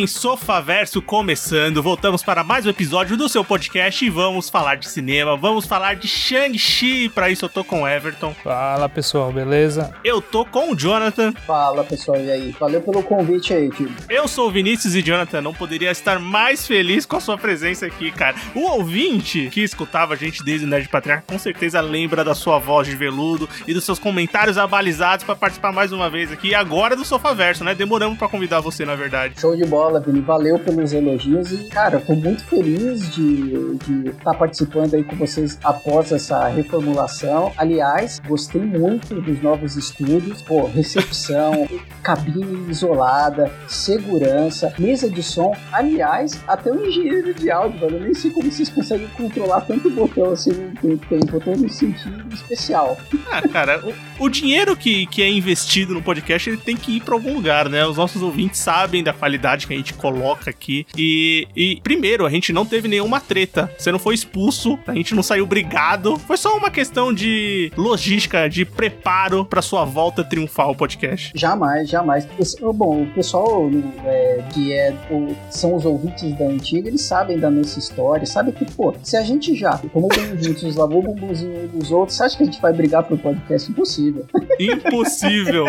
bem, Sofaverso começando. Voltamos para mais um episódio do seu podcast e vamos falar de cinema, vamos falar de Shang-Chi. Para isso eu tô com o Everton. Fala pessoal, beleza? Eu tô com o Jonathan. Fala pessoal, e aí? Valeu pelo convite aí, tio. Eu sou o Vinícius e Jonathan não poderia estar mais feliz com a sua presença aqui, cara. O ouvinte que escutava a gente desde o Nerd Patriarca com certeza lembra da sua voz de veludo e dos seus comentários abalizados para participar mais uma vez aqui. Agora do Sofaverso, né? Demoramos para convidar você, na verdade. Show de bola, Vini. Valeu pelos elogios e, cara, tô muito feliz de estar tá participando aí com vocês após essa reformulação. Aliás, gostei muito dos novos estúdios. Pô, recepção, cabine isolada, segurança, mesa de som. Aliás, até o engenheiro de áudio, velho. Eu nem sei como vocês conseguem controlar tanto botão assim no tempo. Eu tô no sentido especial. Ah, cara, o, o dinheiro que, que é investido no podcast ele tem que ir para algum lugar, né? Os nossos ouvintes sabem da qualidade que a gente coloca aqui. E, e, primeiro, a gente não teve nenhuma treta. Você não foi expulso, a gente não saiu brigado. Foi só uma questão de logística, de preparo para sua volta triunfal ao podcast. Jamais, jamais. Bom, o pessoal é, que é, são os ouvintes da antiga, eles sabem da nossa história, sabem que, pô, se a gente já tomou banho juntos, lavou o bumbumzinho dos outros, você acha que a gente vai brigar pro podcast? Impossível. Impossível.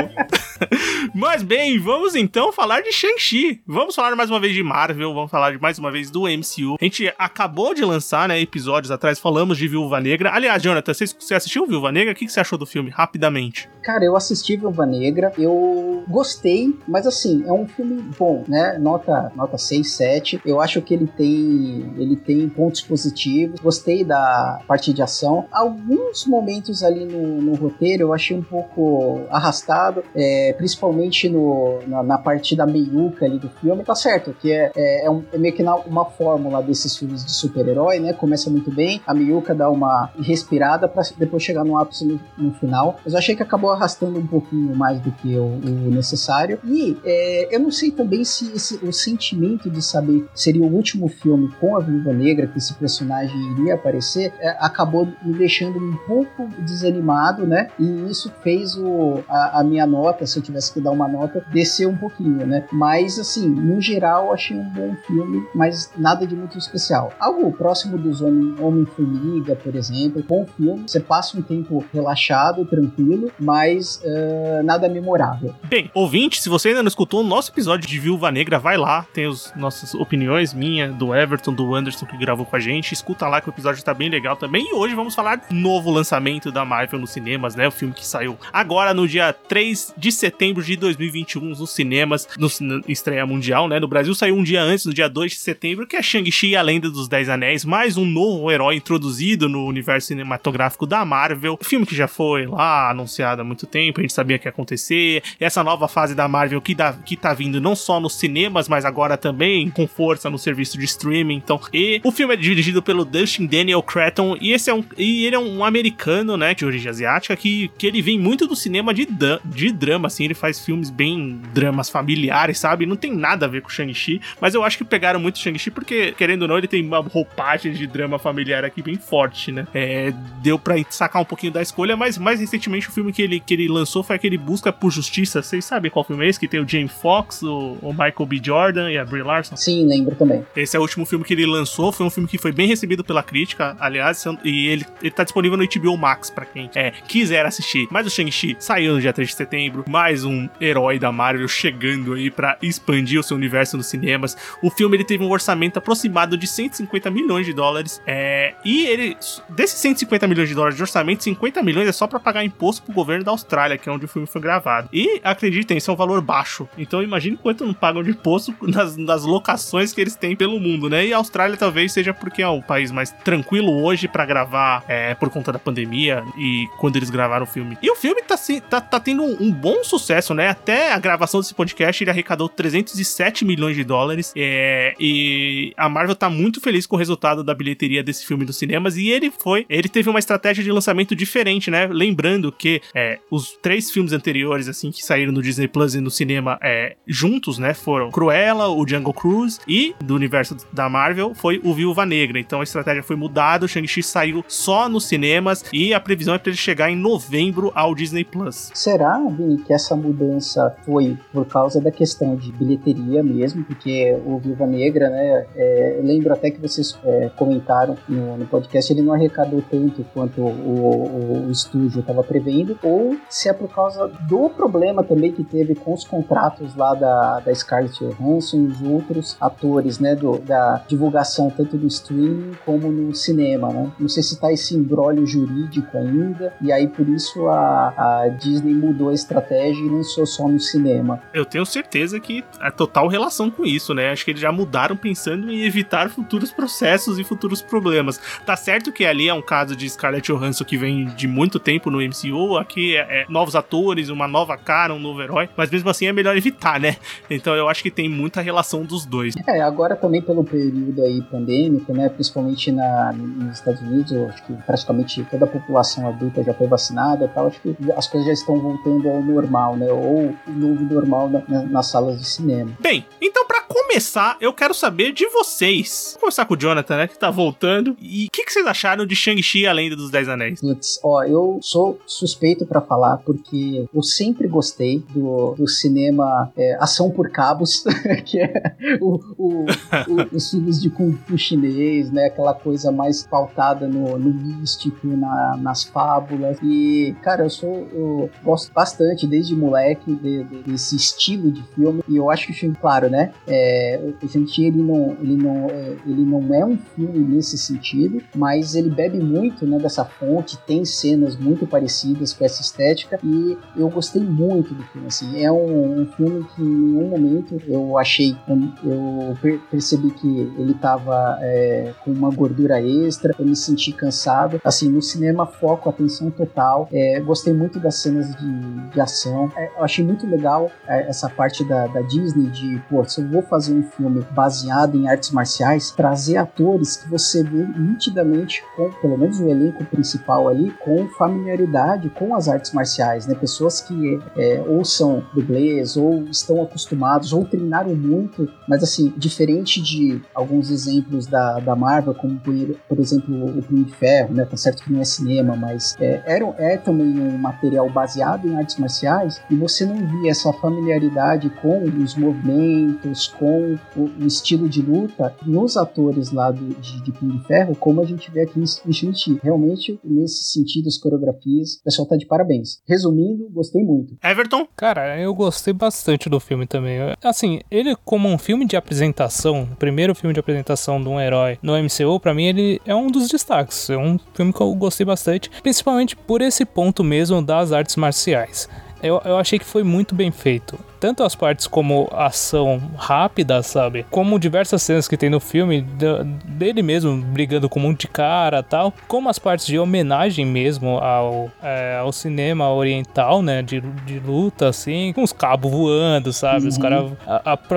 Mas bem, vamos então falar de Shang-Chi. Vamos falar mais uma vez de Marvel, vamos falar mais uma vez do MCU. A gente acabou de lançar, né, episódios atrás, falamos de Viúva Negra. Aliás, Jonathan, você, assistiu Viúva Negra? O que você achou do filme? Rapidamente. Cara, eu assisti Viúva Negra, eu gostei, mas assim, é um filme bom, né? Nota, nota 6, 7. Eu acho que ele tem, ele tem pontos positivos. Gostei da parte de ação. Alguns momentos ali no, no roteiro eu achei um pouco arrastado, é, principalmente no, na, na, parte da meiuca ali do filme. Tá certo, que é, é, é, um, é meio que na, uma fórmula desses filmes de super-herói, né? Começa muito bem, a meiuca dá uma respirada para depois chegar no ápice no, no final. Mas eu achei que acabou arrastando um pouquinho mais do que o, o necessário. E é, eu não sei também se esse, o sentimento de saber seria o último filme com a Viúva Negra, que esse personagem iria aparecer, é, acabou me deixando um pouco desanimado, né? E isso fez o, a, a, minha nota, se eu tivesse que dar uma nota, descer um pouquinho, né? Mas, assim, no geral, achei um bom filme, mas nada de muito especial. Algo próximo dos Homem-Formiga, por exemplo, bom filme. Você passa um tempo relaxado, tranquilo, mas uh, nada memorável. Bem, ouvinte, se você ainda não escutou o nosso episódio de Viúva Negra, vai lá, tem as nossas opiniões, minha, do Everton, do Anderson que gravou com a gente, escuta lá que o episódio tá bem legal também. E hoje vamos falar do novo lançamento da Marvel nos cinemas, né? O filme que saiu agora no dia 3 de setembro de 2021 nos cinemas, no, estreia mundial, né? No Brasil saiu um dia antes, no dia 2 de setembro, que é Shang-Chi e a Lenda dos Dez Anéis, mais um novo herói introduzido no universo cinematográfico da Marvel. Filme que já foi lá anunciado muito tempo, a gente sabia que ia acontecer. Essa nova fase da Marvel que, dá, que tá vindo não só nos cinemas, mas agora também com força no serviço de streaming. Então, e o filme é dirigido pelo Dustin Daniel Cretton e esse é um e ele é um americano, né, de origem asiática que, que ele vem muito do cinema de, de drama, assim, ele faz filmes bem dramas familiares, sabe? Não tem nada a ver com Shang-Chi, mas eu acho que pegaram muito Shang-Chi porque, querendo ou não, ele tem uma roupagem de drama familiar aqui bem forte, né? É, deu pra sacar um pouquinho da escolha, mas mais recentemente o filme que ele que ele lançou foi aquele Busca por Justiça. Vocês sabem qual filme é esse? Que tem o James Fox, o, o, Michael B. Jordan e a Brie Larson? Sim, lembro também. Esse é o último filme que ele lançou. Foi um filme que foi bem recebido pela crítica, aliás, e ele, ele tá disponível no HBO Max para quem é, quiser assistir. Mas o Shang-Chi saiu no dia 3 de setembro. Mais um herói da Marvel chegando aí para expandir o seu universo nos cinemas. O filme ele teve um orçamento aproximado de 150 milhões de dólares. É, e ele, desses 150 milhões de dólares de orçamento, 50 milhões é só para pagar imposto pro governo da Austrália, que é onde o filme foi gravado. E acreditem, isso é um valor baixo. Então imagine quanto não pagam de imposto nas, nas locações que eles têm pelo mundo, né? E a Austrália talvez seja porque é o país mais tranquilo hoje para gravar é, por conta da pandemia e quando eles gravaram o filme. E o filme tá, tá, tá tendo um, um, bom, sucesso, né? Até a gravação desse podcast ele arrecadou 307 milhões de dólares. É, e a Marvel tá muito feliz com o resultado da bilheteria desse filme dos cinemas. E ele foi. Ele teve uma estratégia de lançamento diferente, né? Lembrando que é, os três filmes anteriores, assim, que saíram no Disney Plus e no cinema é, juntos, né? Foram Cruella, o Jungle Cruise e do universo da Marvel foi o Viúva Negra. Então a estratégia foi mudada, o Shang-Chi saiu só nos cinemas e a previsão é para ele chegar em novembro ao Disney Plus. Será, Vini, que essa mudança foi por causa da questão de bilheteria mesmo? Porque o Viúva Negra, né? É, lembro até que vocês é, comentaram no, no, podcast, ele não arrecadou tanto quanto o, o, o estúdio estava prevendo, ou se é por causa do problema também que teve com os contratos lá da, da Scarlett Johansson e os outros atores, né? Do, da divulgação tanto do streaming como no cinema, né? Não sei se tá esse embrólio jurídico ainda, e aí por isso a, a Disney mudou a estratégia e lançou só no cinema. Eu tenho certeza que é total relação com isso, né? Acho que eles já mudaram pensando em evitar futuros processos e futuros problemas. Tá certo que ali é um caso de Scarlett Johansson que vem de muito tempo no MCU, aqui é, é novos atores, uma nova cara, um novo herói, mas mesmo assim é melhor evitar, né? Então eu acho que tem muita relação dos dois. É, agora também pelo período aí pandêmico, né? Principalmente na, nos Estados Unidos, eu acho que praticamente toda a população adulta já foi vacinada e tal, acho que as coisas já estão voltando ao normal, né? Ou o novo normal na, na, nas salas de cinema. Bem, então para começar, eu quero saber de vocês. Vou começar com o Jonathan, né? Que tá voltando. E o que, que, vocês acharam de Shang-Chi a Lenda dos Dez Anéis? Putz, ó, eu sou suspeito para falar porque eu sempre gostei do, do cinema é, ação por cabos, que é o, o, o, os filmes de Kung Fu chinês, né? Aquela coisa mais pautada no, no místico, na, nas fábulas. E, cara, eu sou. Eu gosto bastante desde moleque de, de, desse estilo de filme. E eu acho que, claro, né? É, o Shang-Chi ele não, ele, não, é, ele não é um filme nesse sentido, mas ele bebe muito né, dessa fonte, tem cenas muito parecidas com essa estética. E eu gostei muito do filme. Assim, é um, um filme que em nenhum momento eu achei, eu, percebi que ele tava é, com uma gordura extra, eu me senti cansado. Assim, no cinema, foco, atenção total. É, gostei muito das cenas de, de ação. É, eu achei muito legal é, essa parte da, da, Disney de, pô, se eu vou fazer um filme baseado em artes marciais, trazer atores que você vê nitidamente, com, pelo menos o elenco principal ali, com familiaridade com as artes marciais, né? Pessoas que é, ou são dublês, ou estão acostumados, ou treinaram muito, mas assim, diferente de alguns exemplos da, da Marvel, como por, exemplo o Punho de Ferro, né? Tá certo que não é cinema, mas é, era, é também um material baseado em artes marciais e você não via essa familiaridade com os movimentos, com o, o estilo de luta nos atores lá do, de, de Punho de Ferro, como a gente vê aqui em Shang-Chi. Realmente, nesse sentido, as coreografias, o pessoal tá de parabéns. Resumindo, gostei muito. Everton? Cara, eu gostei bastante do filme também. Assim, ele como um filme de apresentação, o primeiro filme de apresentação de um herói no MCU, para mim ele é um dos destaques. É um filme que eu gostei bastante, principalmente por esse ponto mesmo das artes marciais. Eu, eu achei que foi muito bem feito tanto as partes como ação rápida, sabe? Como diversas cenas que tem no filme, dele mesmo brigando com um monte de cara tal, como as partes de homenagem mesmo ao, é, ao cinema oriental, né? De, de luta, assim, com os cabos voando, sabe? Uhum. Os caras.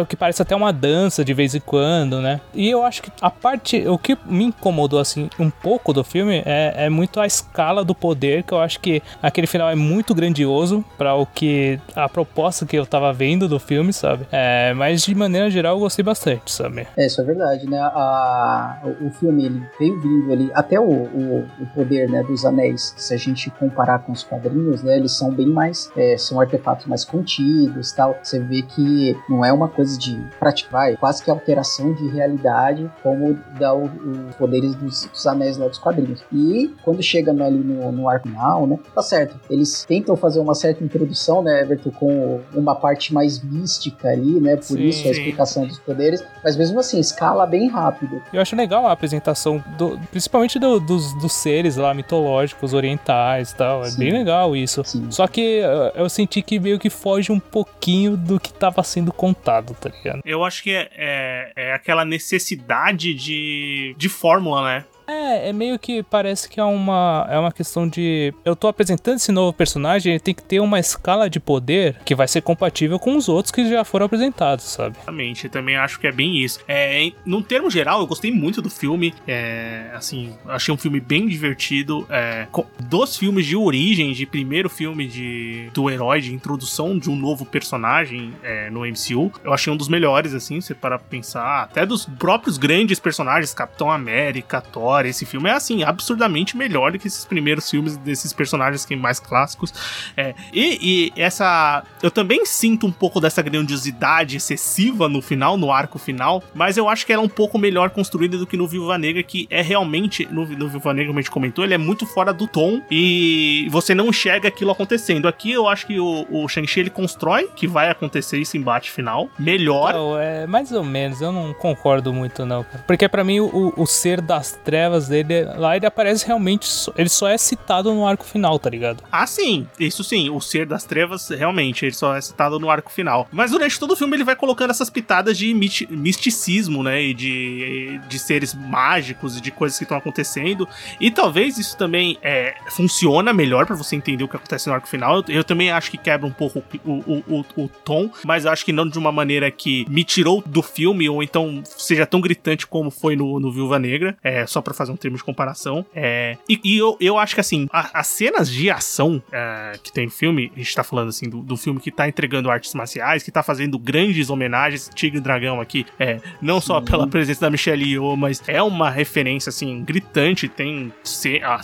Que parece até uma dança de vez em quando, né? E eu acho que a parte. O que me incomodou, assim, um pouco do filme é, é muito a escala do poder, que eu acho que aquele final é muito grandioso para o que. a proposta que eu tava vendo do filme, sabe? É, mas de maneira geral eu gostei bastante, sabe? É, isso é verdade, né? A, o filme ele veio vindo ali, até o, o, o, poder né, dos anéis, se a gente comparar com os quadrinhos, né? Eles são bem mais, é, são artefatos mais contidos tal. Você vê que não é uma coisa de praticar, é quase que alteração de realidade, como dá os poderes dos, dos, anéis lá dos quadrinhos. E quando chega ali no, no arco final, né? Tá certo. Eles tentam fazer uma certa introdução, né, Everton, com uma parte parte mais mística ali, né? Por sim, isso a explicação dos poderes. Mas mesmo assim, escala bem rápido. Eu acho legal a apresentação, do, principalmente do, dos, dos seres lá mitológicos, orientais e tal. É sim. bem legal isso. Sim. Só que eu senti que meio que foge um pouquinho do que estava sendo contado, tá ligado? Eu acho que é, é, é aquela necessidade de, de fórmula, né? É, é meio que parece que é uma, é uma questão de. Eu tô apresentando esse novo personagem, ele tem que ter uma escala de poder que vai ser compatível com os outros que já foram apresentados, sabe? Exatamente, eu também acho que é bem isso. É, num termo geral, eu gostei muito do filme. É, assim, achei um filme bem divertido. É, dos filmes de origem, de primeiro filme de, do herói, de introdução de um novo personagem é, no MCU, eu achei um dos melhores, assim, se para pensar. Até dos próprios grandes personagens, Capitão América, Thor. Esse filme é, assim, absurdamente melhor do que esses primeiros filmes desses personagens que mais clássicos. É, e, e essa. Eu também sinto um pouco dessa grandiosidade excessiva no final, no arco final, mas eu acho que ela é um pouco melhor construída do que no Viúva Negra, que é realmente, no, no Negra, como a gente comentou, ele é muito fora do tom e você não enxerga aquilo acontecendo. Aqui eu acho que o, o Shang-Chi ele constrói que vai acontecer esse embate final melhor. Não, é mais ou menos, eu não concordo muito não. Porque para mim o, o ser das trevas dele, lá ele aparece realmente, ele só é citado no arco final, tá ligado? Ah, sim, isso sim, o ser das trevas realmente, ele só é citado no arco final. Mas durante todo o filme ele vai colocando essas pitadas de misticismo, né, e de, de seres mágicos e de coisas que estão acontecendo. E talvez isso também é, funciona melhor para você entender o que acontece no arco final. Eu, eu, também acho que quebra um pouco o, o, o, o tom, mas acho que não de uma maneira que me tirou do filme ou então seja tão gritante como foi no, no Viúva Negra, é, só para fazer um termo de comparação. É, e, e eu, eu acho que assim, a, as cenas de ação é, que tem no filme, a gente tá falando assim do, do filme que tá entregando artes marciais, que tá fazendo grandes homenagens, Tigre e Dragão aqui, é, não só uhum. pela presença da Michelle Yeoh, mas é uma referência assim gritante, tem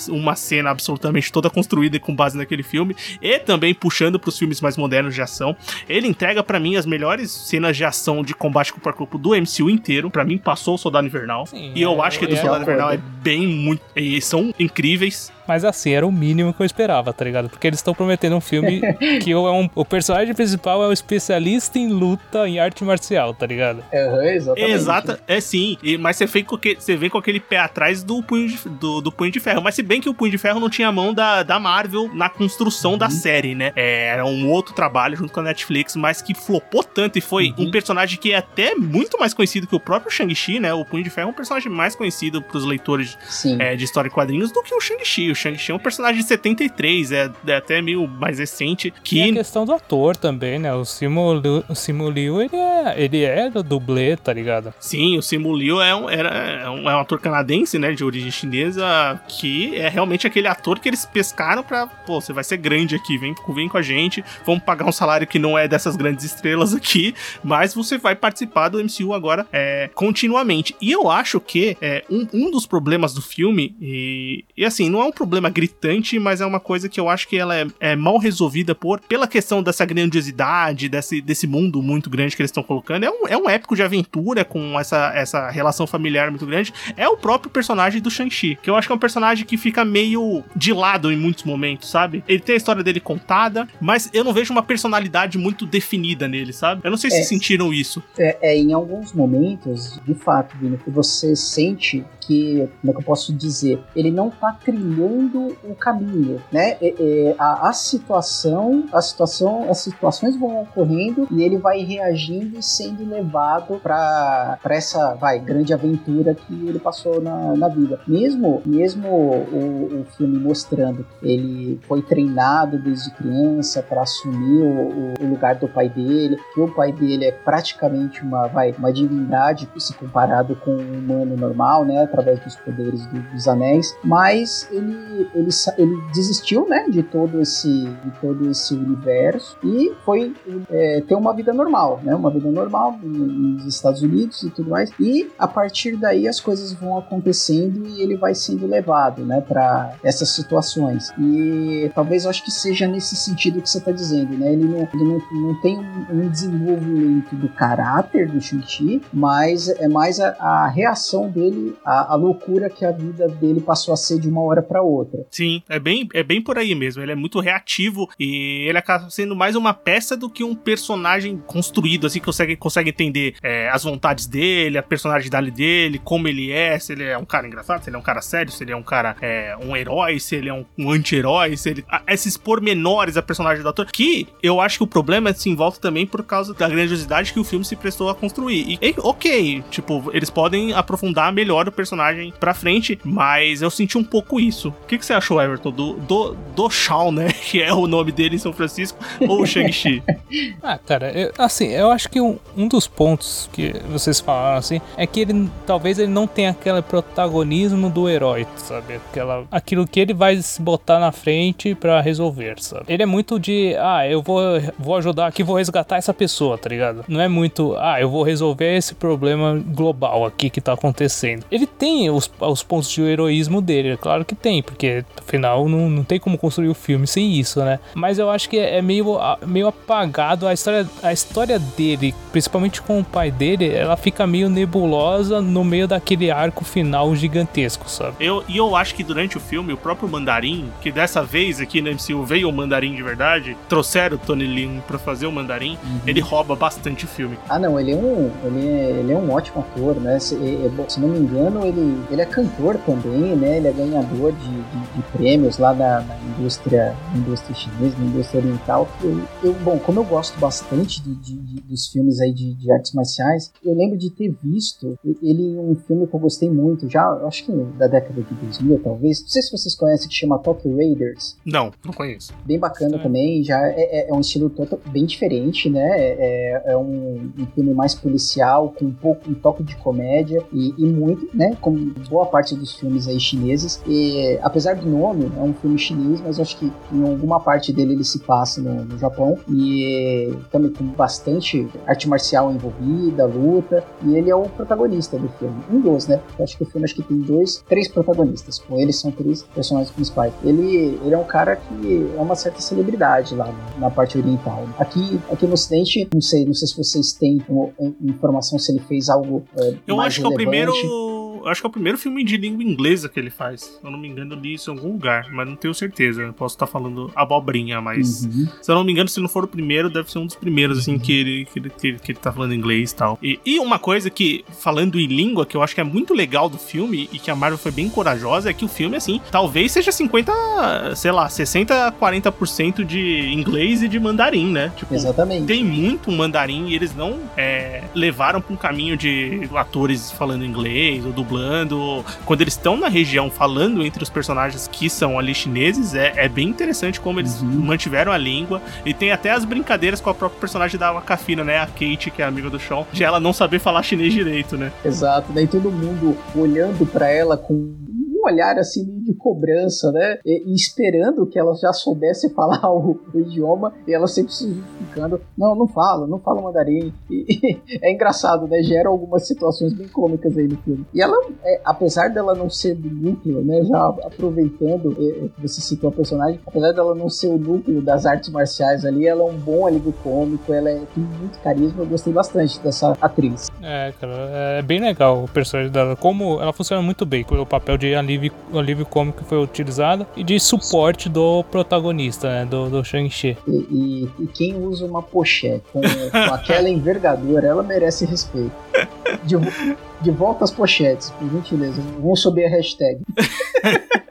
uma cena absolutamente toda construída com base naquele filme e também puxando para os filmes mais modernos de ação. Ele entrega para mim as melhores cenas de ação de combate corpo a corpo do MCU inteiro. Para mim passou o Soldado Invernal Sim, e eu é, acho que do Soldado Invernal é bem muito e são incríveis. Mas assim, era o mínimo que eu esperava, tá ligado? Porque eles estão prometendo um filme que o, é um, o personagem principal é um especialista em luta em arte marcial, tá ligado? É, exatamente. Exata, é sim. E, mas você vem, com que, você vem com aquele pé atrás do punho, de, do, do, punho de ferro. Mas se bem que o punho de ferro não tinha a mão da, da Marvel na construção uhum. da série, né? É, era um outro trabalho junto com a Netflix, mas que flopou tanto e foi uhum. um personagem que é até muito mais conhecido que o próprio Shang-Chi, né? O punho de ferro é um personagem mais conhecido pros leitores é, de história e quadrinhos do que o Shang-Chi. O Shang-Chi é um personagem de 73, é, é até meio mais recente. Que... E a questão do ator também, né? O Simu, Liu, o Simu Liu, ele é, ele é do dublê, tá ligado? Sim, o Simu Liu é um, era, é um, é um ator canadense, né? De origem chinesa, que é realmente aquele ator que eles pescaram pra, pô, você vai ser grande aqui, vem, vem com a gente, vamos pagar um salário que não é dessas grandes estrelas aqui, mas você vai participar do MCU agora é, continuamente. E eu acho que é, um, um dos problemas do filme, e, e assim, não é um problema gritante, mas é uma coisa que eu acho que ela é, é mal resolvida por pela questão dessa grandiosidade, desse, desse mundo muito grande que eles estão colocando. É um, é um épico de aventura com essa, essa relação familiar muito grande. É o próprio personagem do Shang-Chi, que eu acho que é um personagem que fica meio de lado em muitos momentos, sabe? Ele tem a história dele contada, mas eu não vejo uma personalidade muito definida nele, sabe? Eu não sei é, se sentiram isso. É, é, em alguns momentos, de fato, Vini, que você sente que, como é que eu posso dizer, ele não tá trilhando o caminho, né? É, é, a, a, situação, a situação, as situações vão ocorrendo e ele vai reagindo e sendo levado para essa, vai, grande aventura que ele passou na, na vida. Mesmo, mesmo o, o filme mostrando ele foi treinado desde criança para assumir o, o, lugar do pai dele, que o pai dele é praticamente uma, vai, uma divindade se comparado com um humano normal, né? Através dos poderes do, dos anéis, mas ele, ele, ele desistiu, né, de todo esse, de todo esse universo e foi é, ter uma vida normal, né, uma vida normal nos Estados Unidos e tudo mais. E a partir daí as coisas vão acontecendo e ele vai sendo levado, né, para essas situações. E talvez eu acho que seja nesse sentido que você está dizendo, né? Ele não, ele não, não tem um, desenvolvimento do caráter do Shang-Chi, mas é mais a, a reação dele a, a, loucura que a vida dele passou a ser de uma hora para outra. Sim, é bem, é bem por aí mesmo. Ele é muito reativo e ele acaba sendo mais uma peça do que um personagem construído, assim, que consegue, consegue entender é, as vontades dele, a personalidade dele, como ele é, se ele é um cara engraçado, se ele é um cara sério, se ele é um cara, é, um herói, se ele é um, um anti-herói, se ele. A, esses pormenores a personagem do ator, que eu acho que o problema se envolve também por causa da grandiosidade que o filme se prestou a construir. E, e ok, tipo, eles podem aprofundar melhor o personagem personagem pra frente, mas eu senti um pouco isso. O que, que você achou, Everton, do, do, do Shawn, né? Que é o nome dele em São Francisco, ou o Shang-Chi? ah, cara, eu, assim, eu acho que um, um dos pontos que vocês falaram, assim, é que ele talvez ele não tenha aquele protagonismo do herói, sabe? Aquela, aquilo que ele vai se botar na frente para resolver, sabe? Ele é muito de, ah, eu vou, vou ajudar aqui, vou resgatar essa pessoa, tá ligado? Não é muito, ah, eu vou resolver esse problema global aqui que tá acontecendo. Ele tem os, os pontos de heroísmo dele, é claro que tem, porque afinal não, não tem como construir o filme sem isso, né? Mas eu acho que é meio, meio apagado a história, a história dele, principalmente com o pai dele, ela fica meio nebulosa no meio daquele arco final gigantesco, sabe? Eu, e eu acho que durante o filme, o próprio Mandarim, que dessa vez aqui na MCU veio o Mandarim de verdade, trouxeram o Tony Lin pra fazer o Mandarim, uhum. ele rouba bastante o filme. Ah, não, ele é um, ele é, ele é um ótimo ator, né? Se, é, se não me engano, ele, ele é cantor também, né? Ele é ganhador de, de, de prêmios lá na, na, indústria, indústria chinesa, na indústria oriental. Eu, eu, bom, como eu gosto bastante de, de dos filmes aí de, de artes marciais, eu lembro de ter visto ele em um filme que eu gostei muito, já acho que da década de 2000, talvez. Não sei se vocês conhecem, que chama Tokyo Raiders. Não, não conheço. Bem bacana é. também, já é, é, é, um estilo bem diferente, né? É, é um, um, filme mais policial, com um pouco um toque de comédia e, e, muito, né? Como boa parte dos filmes aí chineses. E, apesar do nome, é um filme chinês, mas acho que em alguma parte dele ele se passa no, no Japão e também com bastante arte marcial envolvida, luta. E ele é o protagonista do filme. Um dos, né? Eu acho que o filme acho que tem dois, três protagonistas. Com eles são três personagens principais. Ele, ele é um cara que é uma certa celebridade lá na parte oriental. Aqui, aqui no Ocidente, não sei, não sei se vocês têm informação se ele fez algo. É, eu acho relevante. que é o primeiro acho que é o primeiro filme de língua inglesa que ele faz. Se eu não me engano, eu li isso em algum lugar, mas não tenho certeza. Eu posso estar falando abobrinha, mas uhum. se eu não me engano, se não for o primeiro, deve ser um dos primeiros, assim, que, ele, que, ele, que, ele, que ele tá falando inglês e tal. E, e uma coisa que, falando em língua, que eu acho que é muito legal do filme e que a Marvel foi bem corajosa, é que o filme, assim, talvez seja 50, sei lá, 60, 40% de inglês e de mandarim, né? Tipo, Exatamente. Tem muito mandarim e eles não é, levaram pra um caminho de atores falando inglês ou do dublando. Quando eles estão na região falando entre os personagens que são ali chineses, é, é bem interessante como eles uhum. mantiveram a língua. E tem até as brincadeiras com a própria personagem da Wakafina, né? A Kate, que é amiga do Sean, de ela não saber falar chinês direito, né? Exato, daí todo mundo olhando para ela com um olhar assim de cobrança, né? E, e, esperando que ela já soubesse falar o, o, idioma e ela sempre se justificando. Não, não falo, não falo mandarim. E, e, é engraçado, né? Gera algumas situações bem cômicas aí no filme. E ela, é, apesar dela não ser do núcleo, né? Já aproveitando é, é, que você citou a personagem, apesar dela não ser o núcleo das artes marciais ali, ela é um bom alívio cômico, ela é, tem muito carisma. Eu gostei bastante dessa atriz. É, cara, é bem legal o personagem dela. Como ela funciona muito bem com o papel de alívio, alívio cômico que foi utilizado e de suporte do protagonista, né, do, do Shang-Chi. E, e, e, quem usa uma pochete com, com aquela envergadura, ela merece respeito. De, de volta às pochetes, por gentileza. Vamos subir a hashtag.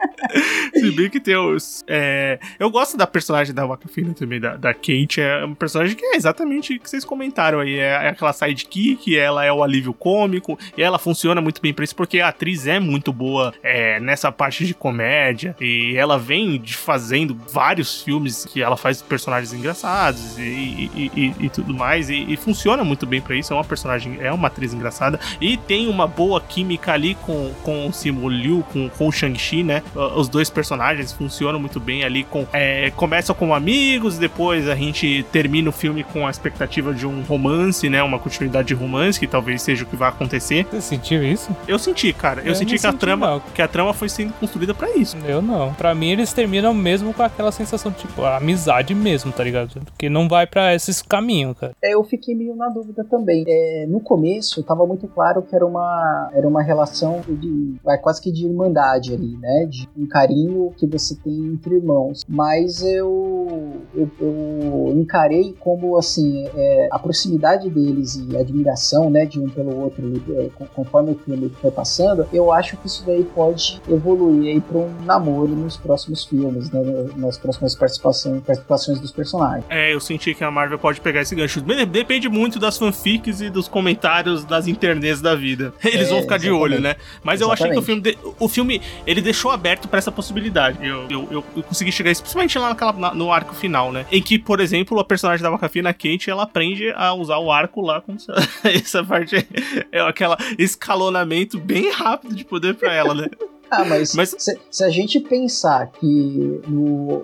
Se bem que tem os. É... Eu gosto da personagem da Wakafina também, da, da Kate. É um personagem que é exatamente o que vocês comentaram aí. É, é aquela sidekick, ela é o alívio cômico, e ela funciona muito bem pra isso, porque a atriz é muito boa é, nessa parte de comédia. E ela vem de fazendo vários filmes que ela faz personagens engraçados e, e, e, e tudo mais. E, funciona muito bem para isso. É uma personagem, é uma atriz engraçada. E tem uma boa química ali com, com o Simu Liu, com, com o Shang-Chi, né? Os dois personagens funcionam muito bem ali com. É, começa como amigos, depois a gente termina o filme com a expectativa de um romance, né? Uma continuidade de romance, que talvez seja o que vai acontecer. Você sentiu isso? Eu senti, cara. Eu, eu senti que a trama. Que a trama foi sendo construída para isso. Eu não. Para mim, eles terminam mesmo com aquela sensação de, tipo, amizade mesmo, tá ligado? Porque não vai para esses caminhos, cara. É, eu fiquei meio na dúvida também. É, no começo, tava muito claro que era uma, era uma relação de. Vai, quase que de irmandade ali, né? De um carinho que você tem entre irmãos. Mas eu, eu, eu encarei como assim é, a proximidade deles e a admiração, né, de um pelo outro, é, conforme o filme foi passando. Eu acho que isso daí pode evoluir aí para um namoro nos próximos filmes, né, nas próximas participações, participações dos personagens. É, eu senti que a Marvel pode pegar esse gancho. Depende muito das fanfics e dos comentários das internets da vida. Eles é, vão ficar de olho, né? Mas exatamente. eu achei que o filme, de, o filme ele deixou aberto para essa possibilidade. Eu, eu, eu, eu, consegui chegar, principalmente lá naquela, na, no arco final, né? Em que, por exemplo, a personagem da Wakafina, Kate, ela aprende a usar o arco lá como se... essa parte é aquela escalonamento bem rápido de poder para ela, né? Ah, mas, mas... Se, se, a gente pensar que no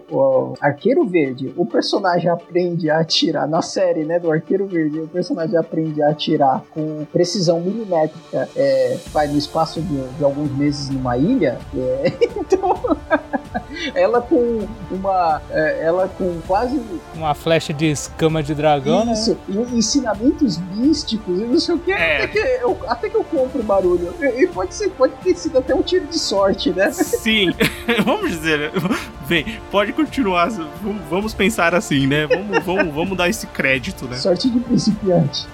Arqueiro Verde o personagem aprende a atirar, na série né, do Arqueiro Verde, o personagem aprende a atirar com precisão milimétrica é, vai no espaço de, de alguns meses numa ilha, é, então ela com uma. É, ela com quase. Uma flecha de escama de dragão. Né? Isso, né? e ensinamentos místicos e não sei o que. É. Até, que eu, até que eu compro o barulho. E pode, ser, pode ter sido até um tiro de sorte, né? Sim, vamos dizer. Bem, pode continuar. Vamos pensar assim, né? Vamos, vamos, vamos dar esse crédito, né? Sorte de principiante.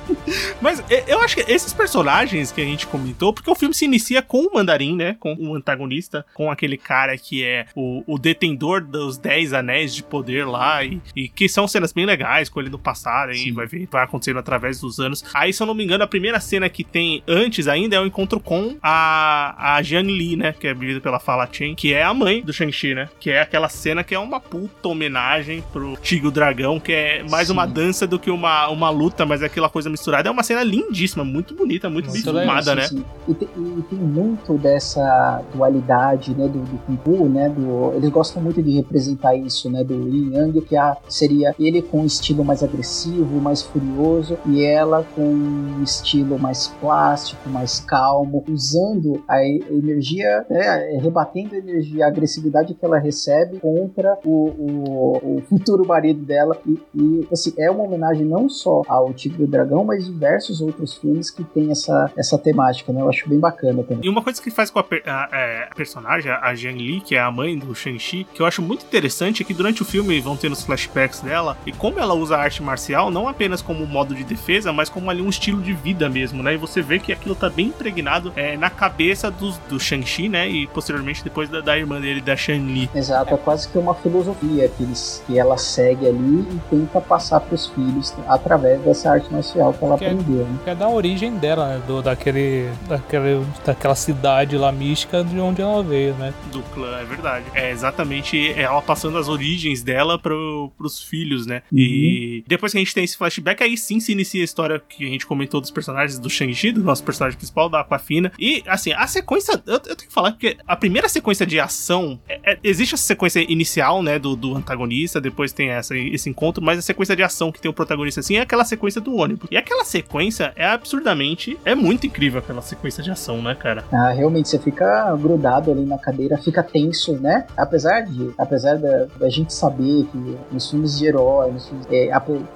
Mas eu acho que esses personagens que a gente comentou, porque o filme se inicia com o Mandarim, né? Com o antagonista, com aquele cara que é o, o detentor dos 10 anéis de poder lá, e, e, que são cenas bem legais com ele no passado, e vai, ver, vai acontecendo através dos anos. Aí, se eu não me engano, a primeira cena que tem antes ainda é o encontro com a, a Jiang Li, né? Que é vivida pela Fala Chen, que é a mãe do Shang-Chi, né? Que é aquela cena que é uma puta homenagem pro Tigre Dragão, que é mais Sim. uma dança do que uma, uma luta, mas é aquela coisa misturada. É uma cena lindíssima, muito bonita, muito, muito bem filmada, né? Sim. E tem, e tem, muito dessa dualidade, né? Do, do Kung Fu, né? Do, eles gostam muito de representar isso, né? Do Yin Yang, que a, seria ele com um estilo mais agressivo, mais furioso, e ela com um estilo mais plástico, mais calmo, usando a energia, né, rebatendo a energia, a agressividade que ela recebe contra o, o, o futuro marido dela. E, e, assim, é uma homenagem não só ao Tigre e o Dragão, mas diversos outros filmes que tem essa, essa temática, né? Eu acho bem bacana também. E uma coisa que faz com a, a, é, a personagem, a Jiang Li, que é a mãe do Shang-Chi, que eu acho muito interessante é que durante o filme vão ter os flashbacks dela, e como ela usa a arte marcial, não apenas como modo de defesa, mas como ali um estilo de vida mesmo, né? E você vê que aquilo tá bem impregnado é, na cabeça do Shang-Chi, né? E posteriormente depois da, da irmã dele, da Shang-Li. Exato, é quase que uma filosofia que, eles, que ela segue ali e tenta passar pros filhos através dessa arte marcial que ela que é aprendeu. É, né? Que é da origem dela, né? Do, daquele, daquele, daquela cidade lá mística de onde ela veio, né? Do clã, é verdade. É exatamente ela passando as origens dela pro, pros filhos, né? Uhum. E depois que a gente tem esse flashback, aí sim se inicia a história que a gente comentou dos personagens do Shang-Chi, do nosso personagem principal, da Aquafina. E, assim, a sequência, eu, eu tenho que falar que a primeira sequência de ação, é, é, existe essa sequência inicial, né, do, do antagonista, depois tem essa, esse encontro, mas a sequência de ação que tem o protagonista, assim, é aquela sequência do ônibus. E aquela sequência é absurdamente, é muito incrível aquela sequência de ação, né, cara? Ah, realmente, você fica grudado ali na cadeira, fica tenso, né? Apesar de, apesar da, da gente saber que nos filmes de herói, nos filmes, é,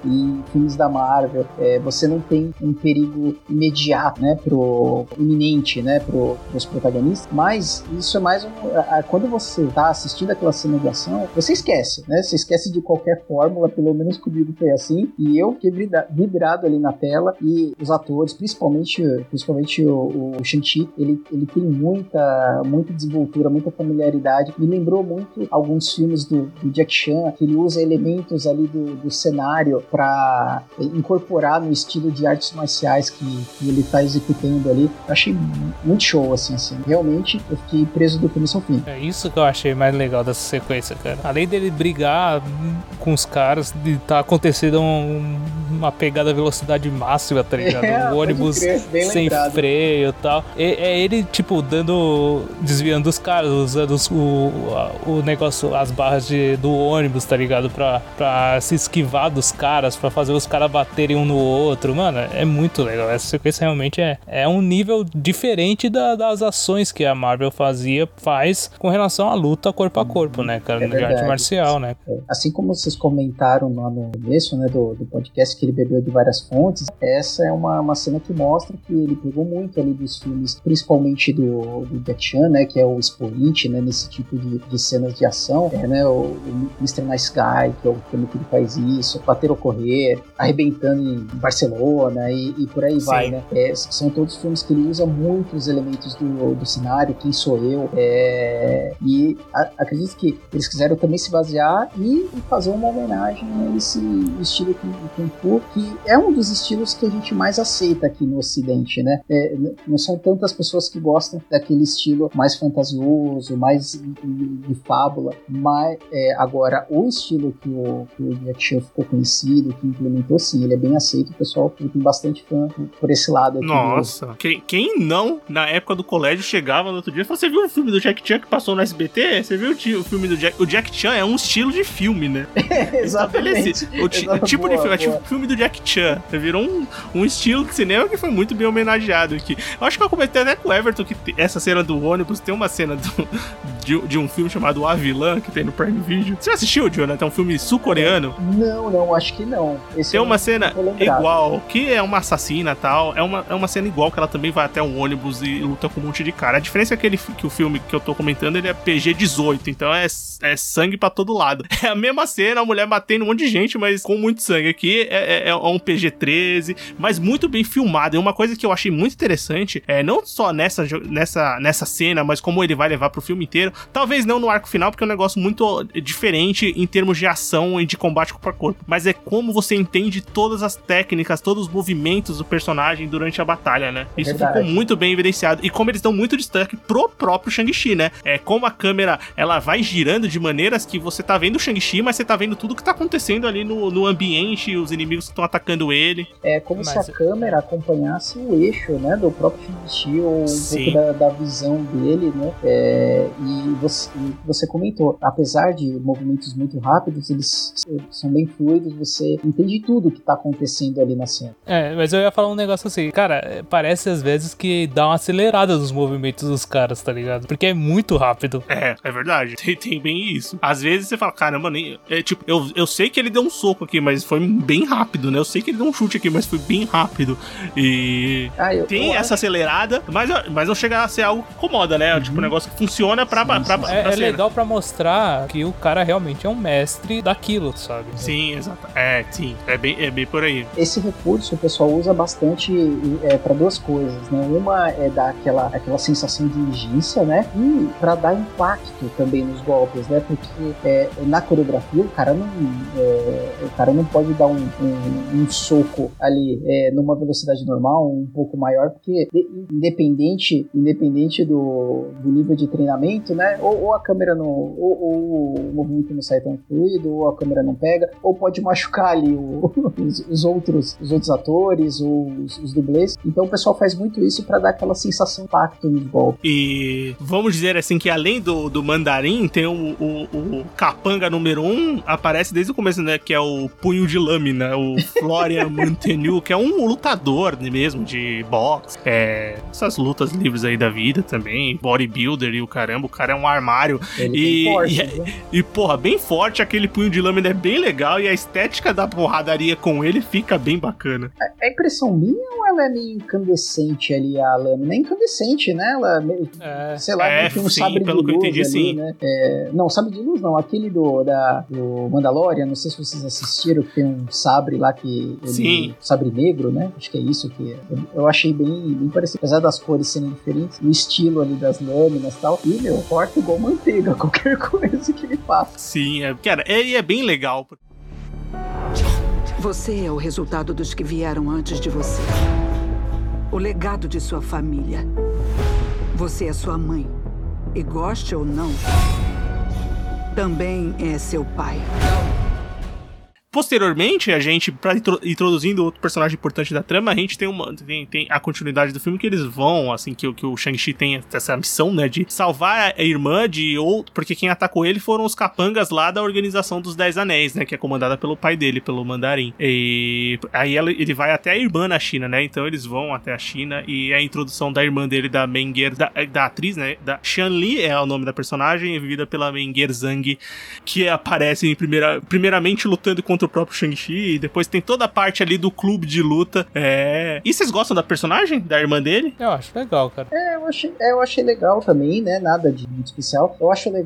e filmes da Marvel, é, você não tem um perigo imediato, né, pro iminente, né, pro, pros protagonistas, mas isso é mais um, quando você tá assistindo aquela cena de ação, você esquece, né, você esquece de qualquer fórmula, pelo menos comigo foi assim, e eu fiquei vibrado ali na tela, e os atores, principalmente, principalmente o, o Shang-Chi, ele, ele tem muita, muita desenvoltura, muita familiaridade, me lembrou muito alguns filmes do, do Jack Chan, que ele usa elementos ali do, do cenário para incorporar no estilo de artes marciais que, que ele está executando ali. Eu achei muito show, assim, assim. Realmente, eu fiquei preso do começo ao fim. É isso que eu achei mais legal dessa sequência, cara. Além dele brigar com os caras, de tá acontecendo um, uma pegada velocidade máxima, tá ligado? É, um ônibus crer, sem lembrado. freio e tal. É, é, ele, tipo, dando. desviando os caras, usando os, o, o negócio, as barras de, do ônibus, tá ligado? Pra, pra se esquivar dos caras, pra fazer os caras baterem um no outro. Mano, é muito legal. Essa sequência realmente é, é um nível diferente da, das ações que a Marvel fazia, faz com relação à luta corpo a corpo, né, cara? É de arte marcial, né? É. Assim como vocês comentaram lá no começo, né, do, do podcast, que ele bebeu de várias fontes. Essa é uma, uma cena que mostra que ele pegou muito ali dos filmes, principalmente do, do Jack Chan, né, que é o expoente, né, nesse tipo de, de cenas de ação, é, né, o, o Mr. Nice Guy, que é o filme que ele faz isso, Bater ou Correr, Arrebentando em Barcelona e, e por aí Sim. vai, né. É, são todos filmes que ele usa muitos elementos do, do cenário, Quem Sou Eu, é, e a, acredito que eles quiseram também se basear e, e fazer uma homenagem a esse estilo Kung Fu, que é um dos estilos que a gente mais aceita aqui no Ocidente, né? É, não são tantas pessoas que gostam daquele estilo mais fantasioso, mais de, de fábula, mas é, agora o estilo que o, Jack Chan ficou conhecido, que implementou, sim, ele é bem aceito, o pessoal tem bastante fã por esse lado. Nossa, quem, quem não, na época do colégio, chegava no outro dia falava, você viu o filme do Jack Chan que passou no SBT? Você viu o, filme do Jack... O Jack Chan é um estilo de filme, né? exatamente. O, tipo boa, de filme, é tipo filme do Jack Chan. Virou um, um estilo de cinema que foi muito bem homenageado aqui. Eu acho que eu comentei até com o Everton que essa cena do ônibus tem uma cena do, de, de, um filme chamado A Vilã, que tem no Prime Video. Você assistiu, Jonathan? É um filme sul-coreano? Não, não, acho que não. Esse tem uma cena igual, que é uma assassina e tal. É uma, é uma cena igual que ela também vai até um ônibus e luta com um monte de cara. A diferença é que, ele, que o filme que eu tô comentando ele é PG-18, então é, é sangue para todo lado. É a mesma cena, a mulher batendo um monte de gente, mas com muito sangue. Aqui é, é, é um PG-13, mas muito bem filmado. E uma coisa que eu achei muito interessante é não só nessa, nessa, nessa cena, mas como ele vai levar pro filme inteiro. Talvez não no arco final, porque é um negócio muito diferente em termos de ação e de combate corpo a corpo. Mas é como você entende todas as técnicas, todos os movimentos do personagem durante a batalha, né? Isso ficou muito bem evidenciado. E como eles dão muito destaque pro próprio Shang-Chi, né? É como a câmera ela vai girando de maneiras que você tá vendo o Shang-Chi, mas você tá vendo tudo que tá acontecendo ali no, no ambiente, os inimigos que estão atacando ele. É como Mas... se a câmera acompanhasse o eixo, né, do próprio Shang-Chi, ou um Sim. pouco da, da, visão dele, né, é, e você, você comentou, apesar de movimentos muito rápidos, eles são bem fluidos, você entende tudo que tá acontecendo ali na cena. É, mas eu ia falar um negócio assim, cara, parece às vezes que dá uma acelerada nos movimentos dos caras, tá ligado? Porque é muito rápido. É, é verdade. Tem, tem bem isso. Às vezes você fala, caramba, nem. É, tipo, eu, eu sei que ele deu um soco aqui, mas foi bem rápido, né? Eu sei que ele deu um chute aqui, mas foi bem rápido. E ah, eu, tem eu essa acho... acelerada, mas, mas não chega a ser algo que incomoda, né? Uhum. Tipo, um negócio que funciona pra. Sim, pra, pra, é, pra é legal pra mostrar que o cara realmente é um mestre daquilo, sabe? Sim, exato. É, sim. É bem, é bem por aí. Esse recurso o pessoal usa bastante é, para duas coisas, né? Uma é dar aquela, aquela sensação de né? E para dar impacto também nos golpes, né? Porque é, na coreografia o cara não, é, o cara não pode dar um, um, um soco ali é, numa velocidade normal, um pouco maior, porque de, independente, independente do, do, nível de treinamento, né? Ou, ou a câmera não. Ou, ou, o movimento não sai tão fluido, ou a câmera não pega, ou pode machucar ali o, os, os, outros, os outros atores, ou os, os dublês. Então o pessoal faz muito isso para dar aquela sensação de impacto nos golpes. E vamos dizer assim que além do, do mandarim, tem o, o, o capanga número um, aparece desde o começo, né? Que é o punho de lâmina, o Florian Montenu, que é um lutador mesmo de boxe. É, essas lutas livres aí da vida também, bodybuilder e o caramba, o cara é um armário. Ele e, forte, e, é, e, porra, bem forte, aquele punho de lâmina é bem legal e a estética da porradaria com ele fica bem bacana. É, é impressão minha ou ela é meio incandescente ali, a lâmina? É incandescente, né? Ela, é, sei lá, é, tem um sim, sabre pelo de luz que eu entendi, ali, sim. né? É, não, sabre de luz não, aquele do, da, do Mandalorian, não sei se vocês assistiram, que tem um sabre lá que ele, sim. sabre negro, né? Acho que é isso que é. eu, eu achei bem, bem parecido, apesar das cores serem diferentes, o estilo ali das lâminas e tal, e meu, corta igual manteiga, qualquer coisa que ele faça. Sim, é, cara, é, é bem legal. Você é o resultado dos que vieram antes de você. O legado de sua família. Você é sua mãe. E goste ou não, também é seu pai. Posteriormente, a gente, pra introduzindo outro personagem importante da trama, a gente tem uma tem, tem a continuidade do filme que eles vão, assim, que, que o Shang-Chi tem essa missão, né, de salvar a irmã de outro, porque quem atacou ele foram os capangas lá da Organização dos Dez Anéis, né, que é comandada pelo pai dele, pelo Mandarim. E aí ele vai até a irmã na China, né, então eles vão até a China e a introdução da irmã dele, da Menger, da, da atriz, né, da Li é o nome da personagem, vivida pela Menger Zhang, que aparece primeira, primeiramente lutando contra contra o próprio Shang-Chi. Depois tem toda a parte ali do clube de luta. É. E vocês gostam da personagem? Da irmã dele? Eu acho legal, cara. É, eu achei, é, eu achei legal também, né? Nada de muito especial. Eu acho, é,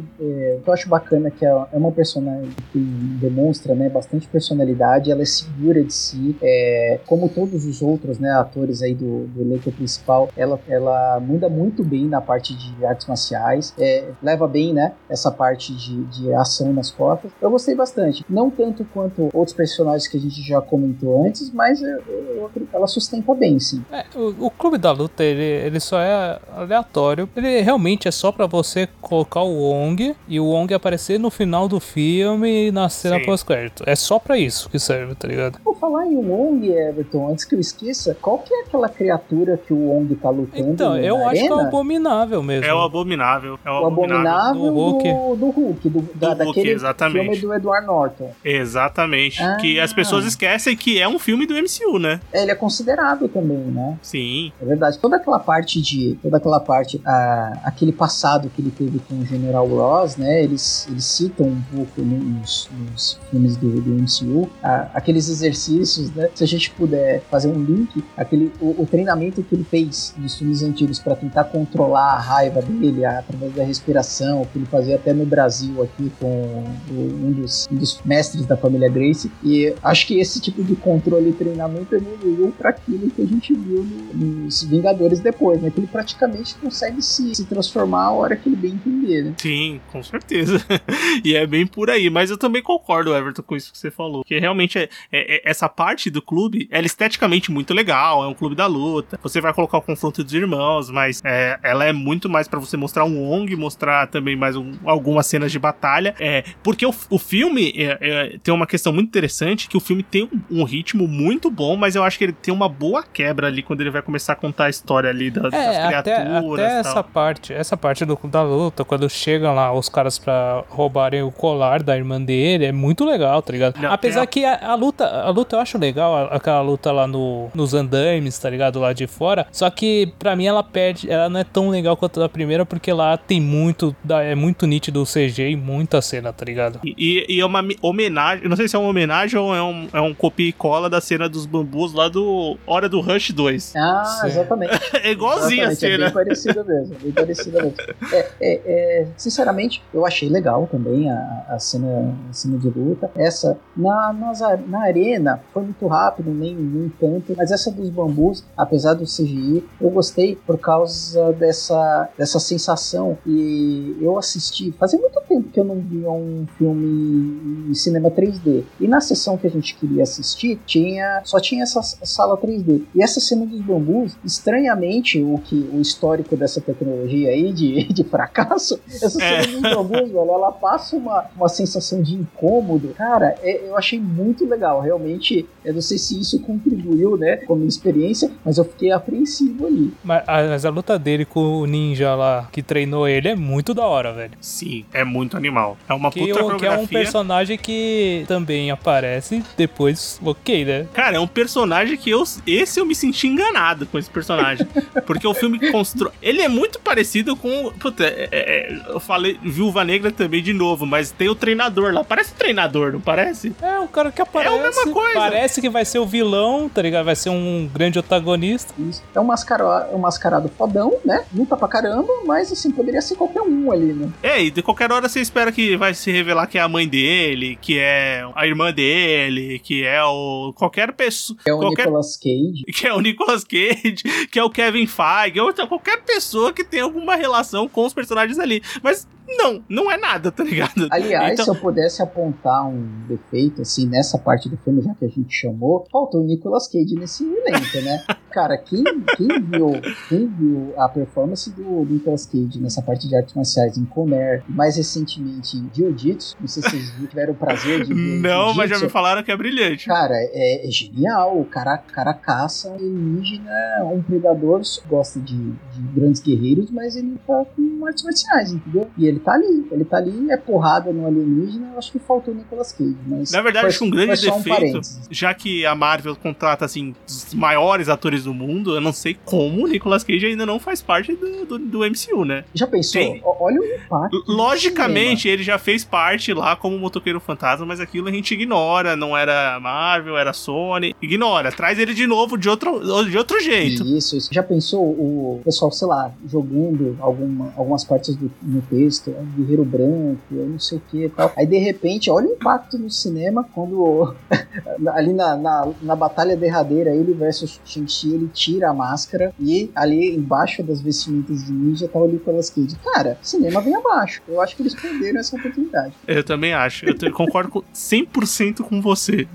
eu acho bacana que é é uma personagem que demonstra né, bastante personalidade, ela é segura de si, é, como todos os outros né, atores aí do, do elenco principal, ela, ela manda muito bem na parte de artes marciais, é, leva bem né, essa parte de, de ação nas costas. Eu gostei bastante, não tanto quanto outros personagens que a gente já comentou antes, mas eu- eu- ela sustenta bem, sim. É, o, o clube da luta, ele, ele só é aleatório. Ele realmente é só pra você colocar o Wong e o Wong aparecer no final do filme e na cena pós-crédito. É só pra isso que serve, tá ligado? Vou falar em Wong, Everton, antes que eu esqueça, qual que é aquela criatura que o Wong tá lutando Então, na eu acho que é o arena? abominável mesmo. É o Abominável. É o, O Abominável. Abominável Do Hulk. do, do Hulk, do, da, Hulk, exatamente. filme do Edward Norton. Exatamente. Ah. Que as pessoas esquecem que é um filme do MCU, né? É, Ele é considerado também, né? Sim. É verdade. Toda aquela parte de. Toda aquela parte. ah, aquele passado que ele teve com o General Ross, né? Eles, eles citam um pouco nos, nos filmes do, do MCU. ah, aqueles exercícios, né? Se a gente puder fazer um link, aquele, o, o treinamento que ele fez nos filmes antigos para tentar controlar a raiva dele ah, através da respiração, que ele fazia até no Brasil aqui com o- um, dos, um dos mestres da família Grace. E acho que esse tipo de controle e treinamento evoluiu para aquilo que a gente viu no- nos Vingadores depois, né? Que ele praticamente consegue se, se transformar a hora que ele bem entender, né? Sim, com certeza. e é bem por aí. Mas eu também concordo, Everton, com isso que você falou. Que realmente é, é- é- essa parte do clube, ela é esteticamente muito legal. É um clube da luta. Você vai colocar o confronto dos irmãos, mas é, ela é muito mais pra você mostrar um Wong, mostrar também mais um- algumas cenas de batalha. É, porque o, o filme é, é, tem uma questão muito interessante, que o filme tem um, um ritmo muito bom, mas eu acho que ele tem uma boa quebra ali quando ele vai começar a contar a história ali da- das É, até, até essa tal. parte, essa parte do, da luta, quando chegam lá os caras pra roubarem o colar da irmã dele, é muito legal, tá ligado? Não, Apesar tem que a, a luta, a luta eu acho legal, a- aquela luta lá no, nos andames, tá ligado? Lá de fora. Só que pra mim ela perde, ela não é tão legal quanto a primeira, porque lá tem muito, é muito nítido o CG e muita cena, tá ligado? E, e é uma homenagem, eu não sei se é uma homenagem ou é um, é um copia e cola da cena dos bambus lá do Hora do Rush 2. Ah, Sim. exatamente. É igualzinho a Exatamente, É cena. Bem parecida mesmo, bem parecida mesmo. É, é, é, sinceramente, eu achei legal também a, a, cena, a cena de luta. Essa, na, nas na arena, foi muito rápido, nem, nem tanto, mas essa dos bambus, apesar do CGI, eu gostei por causa dessa, dessa sensação. E eu assisti, fazia muito tempo que eu não via um filme em cinema 3D. E na sessão que a gente queria assistir, tinha só tinha essa sala 3D. E essa cena dos bambus, estranhamente, o que histórico dessa tecnologia aí de, de fracasso, essa cena dos velho, ela passa uma, uma sensação de incômodo. Cara, é- eu achei muito legal. Realmente, eu não sei se isso contribuiu, né, como experiência, mas eu fiquei apreensivo ali. Mas a, mas a luta dele com o ninja lá que treinou ele é muito da hora, velho. Sim, é muito animal. É uma Que, puta que é um personagem que também aparece depois, ok, né? Cara, é um personagem que eu. Esse eu me senti enganado com esse personagem. porque o filme constrói. Ele é muito parecido com. Puta, é- é- é, eu falei Viúva Negra também de novo, mas tem o treinador lá. Parece treinador, não parece? É um cara que aparece. É a mesma coisa. Parece que vai ser o vilão, tá ligado? Vai ser um grande antagonista. Isso. É um, mascara, é um mascarado fodão, né? Luta pra caramba, mas assim, poderia ser qualquer um ali, né? É, e de qualquer hora você espera que vai se revelar que é a mãe dele, que é a irmã dele, que é o. qualquer pessoa. É o qualquer Nicolas Cage. que é o Nicolas Cage, que é o Kevin Feige, ou qualquer pessoa que tenha alguma relação com os personagens ali. Mas não, não é nada, tá ligado? Aliás, Então- se eu pudesse apontar um defeito, assim, nessa parte do filme, já que a gente chamou, faltou o Nicolas Cage nesse elenco, né? Cara, quem, quem, viu, quem viu a performance do Nicolas Cage nessa parte de artes marciais em e mais recentemente em Jiu-Jitsu, não sei se vocês tiveram o prazer de ver Não, mas já me falaram que é brilhante. Cara, é, é genial. O cara, cara caça um alienígena, um predador, gosta de, de grandes guerreiros, mas ele tá com artes marciais, entendeu? E ele tá ali, ele tá ali, é porrada no alienígena. Eu acho que faltou o Nicolas Cage, mas. Na verdade, foi- acho que um grande defeito, parênteses. já que a Marvel contrata, assim, os maiores atores do mundo, eu não sei como o Nicolas Cage ainda não faz parte do, do, do MCU, né? Já pensou? Tem. Olha o impacto. Logicamente ele já fez parte lá como motoqueiro fantasma, mas aquilo a gente ignora. Não era Marvel, era Sony. Ignora. Traz ele de novo de outro, de outro jeito. Isso, isso. Já pensou o pessoal, sei lá, jogando alguma, algumas partes do, no texto, um guerreiro branco, eu não sei o que tal. Aí de repente, olha o impacto no cinema quando ali na, na, na batalha derradeira, ele versus Shang-Chi, ele tira a máscara e ali embaixo das vestimentas de ninja tá o Nicolas Cage. Cara, cinema vem abaixo. Eu acho que eles perderam essa oportunidade. Eu também acho. Eu concordo com 100% com você.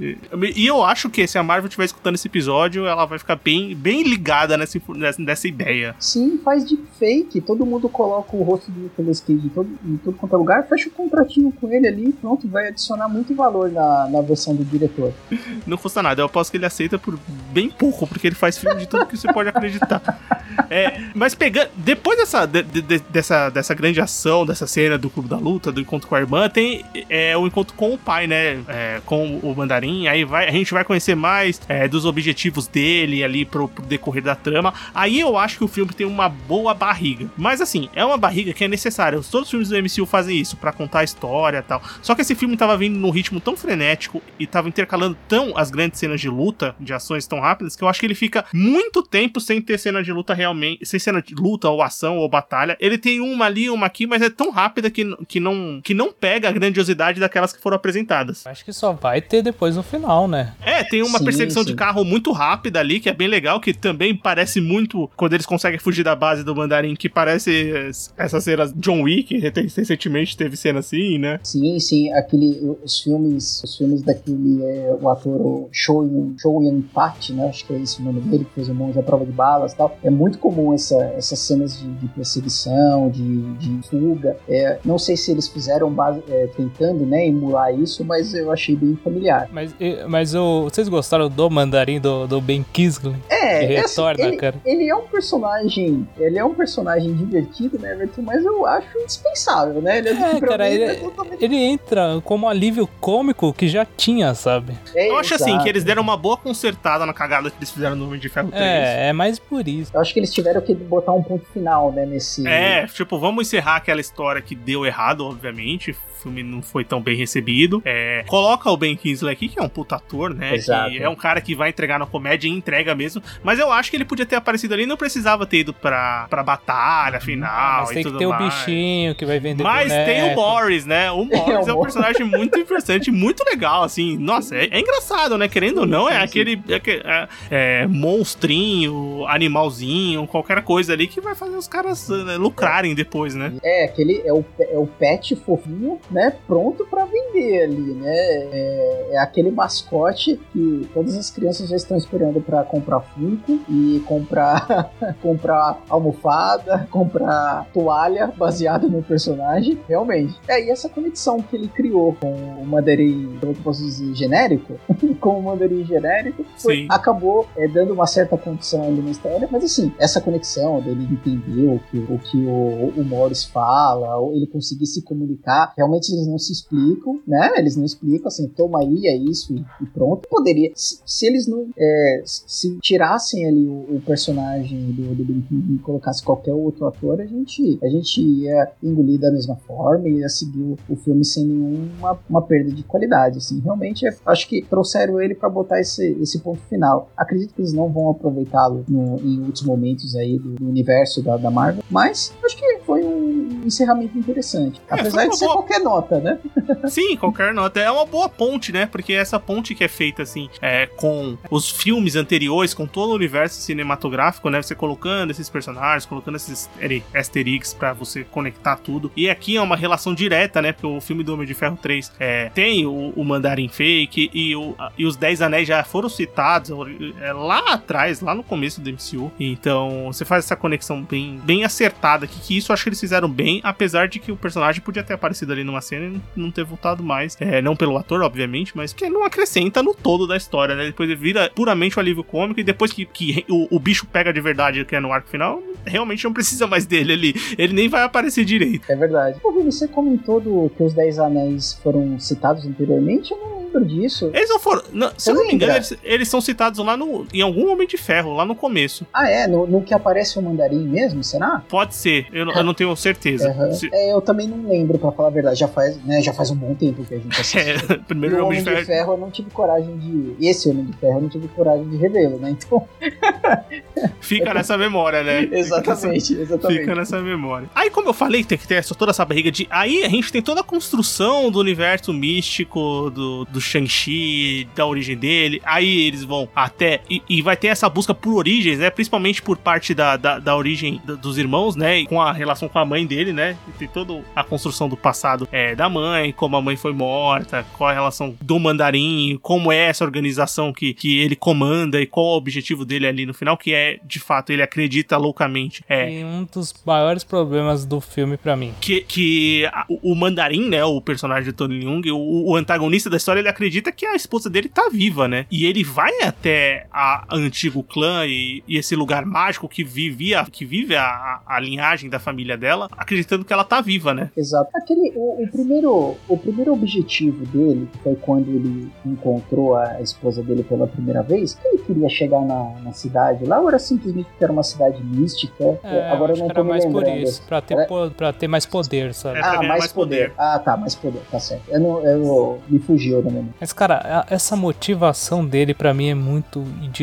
E eu acho que se a Marvel estiver escutando esse episódio, ela vai ficar bem, bem ligada nessa, nessa ideia. Sim, faz de fake. Todo mundo coloca o rosto do Nicolas Cage em todo, em quanto é lugar, fecha o contratinho com ele ali, pronto, vai adicionar muito valor na, na versão do diretor. Não custa nada. Eu aposto que ele aceita por bem pouco, porque ele faz filme de tudo que você pode acreditar. É, mas pegando. Depois dessa, de- de- dessa, dessa grande ação, dessa cena do Clube da Luta, do encontro com a irmã, tem é, o encontro com o pai, né? É, com o mandarim. Aí vai, a gente vai conhecer mais é, dos objetivos dele ali pro, pro decorrer da trama. Aí eu acho que o filme tem uma boa barriga. Mas assim, é uma barriga que é necessária. Todos os filmes do MCU fazem isso, pra contar a história e tal. Só que esse filme tava vindo num ritmo tão frenético e tava intercalando tão as grandes cenas de luta, de ações tão rápidas, que eu acho que ele fica muito tempo sem ter cena de luta realmente, sem cena de luta ou ação ou batalha. Ele tem uma ali, uma aqui, mas é tão rápida que, que, não, que não pega a grandiosidade daquelas que foram apresentadas. Acho que só vai ter depois no final, né? É, tem uma Sim, perseguição sim. de carro muito rápida ali, que é bem legal, que também parece muito quando eles conseguem fugir da base do mandarim, que parece essas cenas John Wick, recentemente teve cena assim, né? Sim, sim, aquele, os filmes, os filmes daquele, é, o ator Show Yun, Pat, né, acho que é esse o nome dele, que fez o Monge à Prova de Balas e tal, é muito comum essa, essas cenas de, de perseguição, de, de fuga, é, não sei se eles fizeram base, é, tentando, né, emular isso, mas eu achei bem familiar. Mas, mas o, vocês gostaram do mandarim do, do Ben Kingsley? É, Que é assim, retorna, ele, cara. ele é um personagem, ele é um personagem divertido, né, Everton, mas eu acho indispensável, né, ele é, É, cara, mim, ele- é totalmente- Ele entra como alívio cômico que já tinha, sabe? é, Eu acho assim, exato. que eles deram uma boa consertada na cagada que eles fizeram no Homem de Ferro 3. É, é mais por isso. Eu acho que eles tiveram que botar um ponto final, né, nesse... É, tipo, vamos encerrar aquela história que deu errado, obviamente. O filme não foi tão bem recebido. É, coloca o Ben Kingsley aqui, que é um puta ator, né? Exato. Que é um cara que vai entregar na comédia e entrega mesmo. Mas eu acho que ele podia ter aparecido ali, não precisava ter ido pra, pra batalha final Mas e tem que ter o mais. bichinho que vai vender Mas tem o boneco. Morris, né? O Morris É, é, o um personagem muito interessante, muito legal, assim. Nossa, é, é engraçado, né? Querendo ou não, é sim, sim. aquele é, é, é, monstrinho, animalzinho, qualquer coisa ali que vai fazer os caras eh, lucrarem depois, né? É, aquele é o, é o pet fofinho, né? Pronto pra vender ali, né? É, é aquele mascote que todas as crianças já estão esperando pra comprar Funko e comprar comprar almofada, comprar toalha baseada no personagem. Realmente. É, e essa conexão que ele criou com o mandarim, como eu posso dizer, genérico, com o mandarim genérico, foi- acabou é, dando uma certa condição ali na história, mas assim, essa conexão dele entender o que o, que o, o Morris fala, ou ele conseguir se comunicar, realmente eles não se explicam, né? Eles não explicam assim, toma aí, é isso e, e pronto. Poderia, se, se eles não é, se tirassem ali o, o personagem do, do e colocasse qualquer outro ator, a gente, a gente ia engolir da mesma forma e ia seguir o, filme sem nenhuma uma perda de qualidade, assim. Realmente, é- acho que trouxeram ele para botar esse, esse ponto final. Acredito que eles não vão aproveitá-lo em outros momentos aí do, do universo da, da Marvel, mas acho que foi um encerramento interessante. É, Apesar de ser boa- qualquer nota, né? Sim, qualquer nota. É uma boa ponte, né? Porque essa ponte que é feita, assim, é, com os filmes anteriores, com todo o universo cinematográfico, né? Você colocando esses personagens, colocando esses eggs pra você conectar tudo. E aqui é uma relação direta, né? Porque o filme do Homem de Ferro 3 é, tem o, o Mandarim Fake e, o, e os Dez Anéis já foram citados é, lá atrás, lá no começo do MCU. Então, você faz essa conexão bem, bem acertada aqui, que isso acho que eles fizeram bem, apesar de que o personagem podia ter aparecido ali numa cena e não ter voltado mais. É, não pelo ator, obviamente, mas que não acrescenta no todo da história, né? Depois ele vira puramente o alívio cômico e depois que, que o, o bicho pega de verdade, que é no arco final, realmente não precisa mais dele ali. Ele nem vai aparecer direito. É verdade. Você comentou do, que os Dez Anéis foram citados anteriormente? Eu não lembro disso. Eles não foram. não, se eu não me engano, eles, eles são citados lá no, em algum Homem de Ferro, lá no começo. Ah, é? No, no que aparece o mandarim mesmo, será? Pode ser, eu, não- eu não tenho certeza. Aham. Se- É, eu também não lembro, pra falar a verdade. Já faz, né, já faz um bom tempo que a gente assistiu. é, primeiro Homem Homem de de Ferro. Eu não tive coragem de. Esse Homem de Ferro eu não tive coragem de revê-lo, né? Então. Fica nessa memória, né? exatamente, exatamente. Fica nessa memória. Aí, como eu falei, tem que ter toda essa barriga de. Aí a gente tem toda a construção do universo místico do, do Shang-Chi, da origem dele. Aí eles vão até. E, e vai ter essa busca por origens, né? Principalmente por parte da, da, da origem da- dos irmãos, né? E com a relação com a mãe dele, né? E tem toda a construção do passado é, da mãe, como a mãe foi morta, qual a relação do mandarim, como é essa organização que, que ele comanda e qual o objetivo dele ali no final, que é, de fato, ele acredita loucamente. É, E um dos maiores problemas do filme pra mim. que, que a- o, o Mandarim, né, o personagem de Tony Leung, o, o antagonista da história, ele acredita que a esposa dele tá viva, né? E ele vai até a, a antigo clã e, e esse lugar mágico que vivia, que vive a, a, a linhagem da família dela, acreditando que ela tá viva, né? Exato. Aquele, o, o primeiro, o primeiro objetivo dele foi quando ele encontrou a esposa dele pela primeira vez. Ele queria chegar na, na cidade lá, ou era simplesmente que era uma cidade mística? É, Agora eu não tô era me mais por lembrando. isso, pra ter, Era- po- pra ter mais poder, sabe? É, Ah, mais, mais poder. poder. Ah, tá, mais poder, tá certo. Eu não, eu me fugiu da memória. Mas, cara, essa motivação dele pra mim é muito,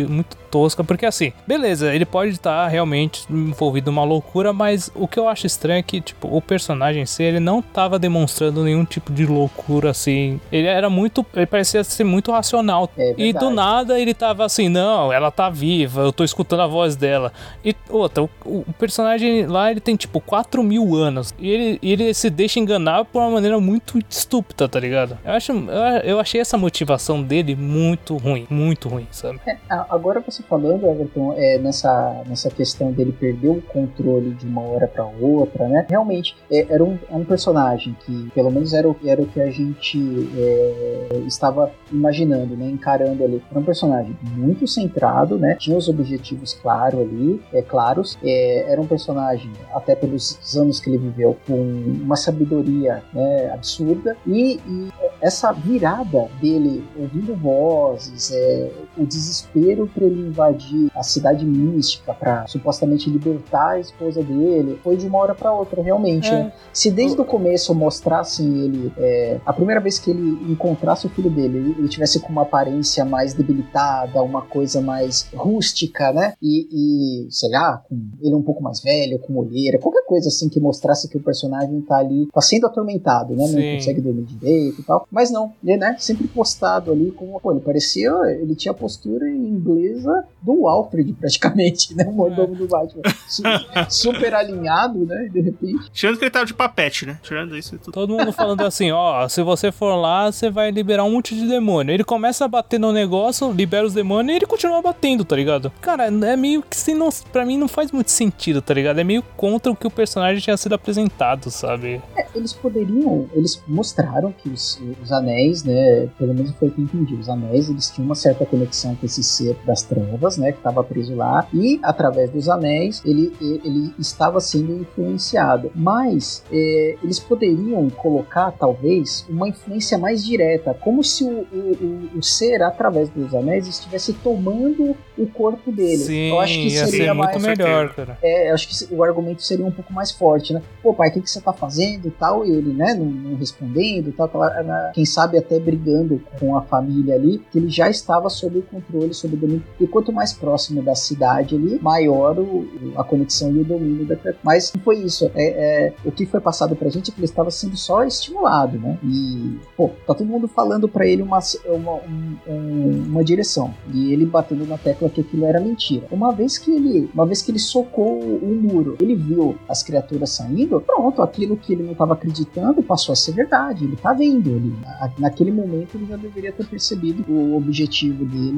muito tosca, porque assim, beleza, ele pode estar realmente envolvido numa loucura, mas o que eu acho estranho é que, tipo, o personagem em si, ele não tava demonstrando nenhum tipo de loucura, assim. Ele era muito, ele parecia ser muito racional. É e do nada ele tava assim, não, ela tá viva, eu tô escutando a voz dela. E outra, o, o personagem lá, ele tem tipo 4 mil anos. E ele, ele se deixa enganar por uma maneira muito estúpida, tá ligado? Eu, acho, eu, eu achei essa motivação dele muito ruim, muito ruim, sabe? Ah, Agora você falando, Everton, é, nessa, nessa questão dele perder o controle de uma hora pra outra, né? Realmente, é, era um, é um personagem que, pelo menos, era o, era o que a gente é, estava imaginando, né? Encarando ali. Era um personagem muito centrado, né? Tinha os objetivos claros ali, é, claros. É, era um personagem, até pelos anos que ele viveu, com uma sabedoria né, absurda. E, e essa virada dele, ouvindo vozes, é, o desespero para ele invadir a cidade mística, para supostamente libertar a esposa dele, foi de uma hora para outra, realmente. É. né? Se desde o começo mostrassem ele, é, a primeira vez que ele encontrasse o filho dele, ele, tivesse com uma aparência mais debilitada, uma coisa mais rústica, né? E, e, sei lá, com ele um pouco mais velho, com olheira, qualquer coisa assim que mostrasse que o personagem tá ali, tá sendo atormentado, né? Não Sim. consegue dormir direito e tal. Mas não, ele, né? Sempre postado ali como, pô, ele parecia, ele tinha postura inglesa do Alfred, praticamente, né? O mordomo do Batman. Su- super alinhado, né? De repente. Tirando que ele tava de papete, né? Tirando isso e tudo. Todo mundo falando assim, ó, se você for lá, você vai liberar um monte de demônio. Ele começa a bater no negócio, libera os demônios e ele continua batendo, tá ligado? Cara, é meio que se não, pra mim não faz muito sentido, tá ligado? É meio contra o que o personagem tinha sido apresentado, sabe? É, eles poderiam, eles mostraram que os, os anéis, né, pelo menos foi o que eu entendi, os anéis, eles tinham uma certa conexão com esse ser das trevas, né, que estava preso lá, e através dos anéis ele, ele, estava sendo influenciado. Mas é, eles poderiam colocar, talvez, uma influência mais direta, como se o, o, o, o ser, através dos anéis, estivesse tomando o corpo dele. Sim, eu acho que ia seria mais muito melhor, cara. é, eu acho que o argumento seria um pouco mais forte, né? Pô, pai, o que, que você tá fazendo e tal? E ele, né, não, não respondendo e tal. na- quem sabe até brigando com a família ali, que ele já estava sob o controle, sob o domínio. E quanto mais próximo da cidade ali, maior o, a conexão e o domínio da Mas não foi isso. É, é, o que foi passado pra gente é que ele estava sendo só estimulado, né? E, pô, tá todo mundo falando pra ele uma, uma, um- um- uma direção. E ele batendo na tecla que aquilo era mentira. Uma vez que ele, uma vez que ele socou o muro, ele viu as criaturas saindo, pronto, aquilo que ele não estava acreditando passou a ser verdade. Ele tá vendo. Na- naquele momento ele já deveria ter percebido o objetivo dele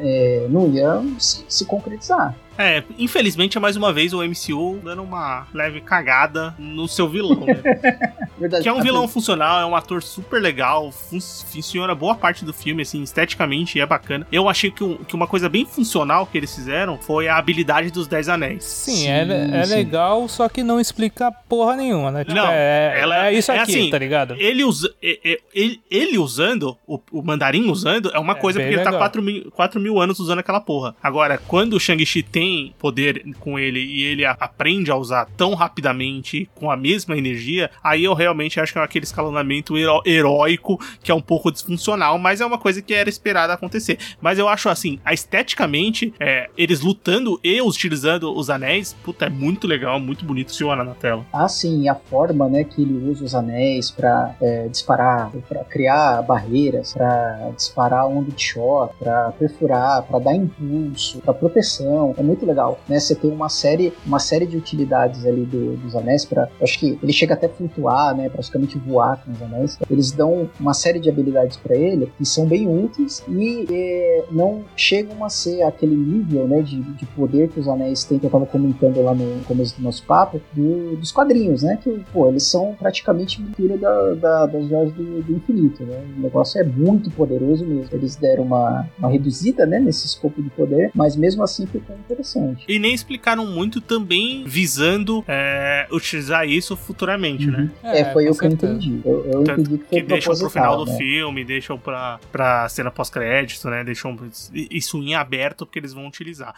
é, não ia se, se concretizar. É, infelizmente é mais uma vez o MCU dando uma leve cagada no seu vilão, né? Verdade. Que é um A- vilão funcional, é um ator super legal, fun- funciona boa parte do filme, assim, esteticamente é bacana. Eu achei que, um- que uma coisa bem funcional que eles fizeram foi a habilidade dos Dez Anéis. Sim, Sim, é, é sim. legal, só que não explica porra nenhuma, né? Tipo, Não, é, ela- é isso é aqui, assim, tá ligado? Ele, usa, ele, ele usando, o, o mandarim usando, é uma É, coisa, porque ele tá legal. 4 mil, 4 mil anos usando aquela porra. Agora, quando o Shang-Chi tem poder com ele e ele aprende a usar tão rapidamente, com a mesma energia, aí eu realmente acho que é aquele escalonamento heró- heróico que é um pouco disfuncional, mas é uma coisa que era esperada acontecer. Mas eu acho assim, esteticamente, é, eles lutando e utilizando os anéis, puta, é muito legal, muito bonito, funciona na tela. Ah, sim, e a forma, né, que ele usa os anéis pra é, disparar, pra criar barreiras, pra disparar onda de choque, pra perfurar, pra dar impulso, pra proteção, é muito legal, né? Você tem uma série, uma série de utilidades ali do- dos anéis para, acho que ele chega até a flutuar, né, praticamente voar com os anéis. Eles dão uma série de habilidades pra ele que são bem úteis e é, não chegam a ser aquele nível, né, de, de poder que os anéis têm que eu tava comentando lá no começo do nosso papo, do- dos quadrinhos, né? Que, pô, eles são praticamente pintura da, da- das joias do, do infinito, né? O negócio é muito poderoso mesmo. Eles deram uma, uma reduzida, né, nesse escopo de poder, mas mesmo assim ficou interessante. E nem explicaram muito também visando é, utilizar isso futuramente, né? É, foi com o que eu entendi. Eu, eu entendi que Que deixam pro final proposital, do né? filme, deixam pra, pra cena pós-crédito, né? Deixam isso em aberto porque eles vão utilizar.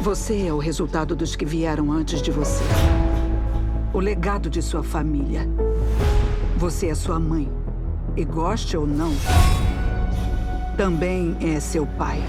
Você é o resultado dos que vieram antes de você. O legado de sua família. Você é sua mãe. E goste ou não, também é seu pai.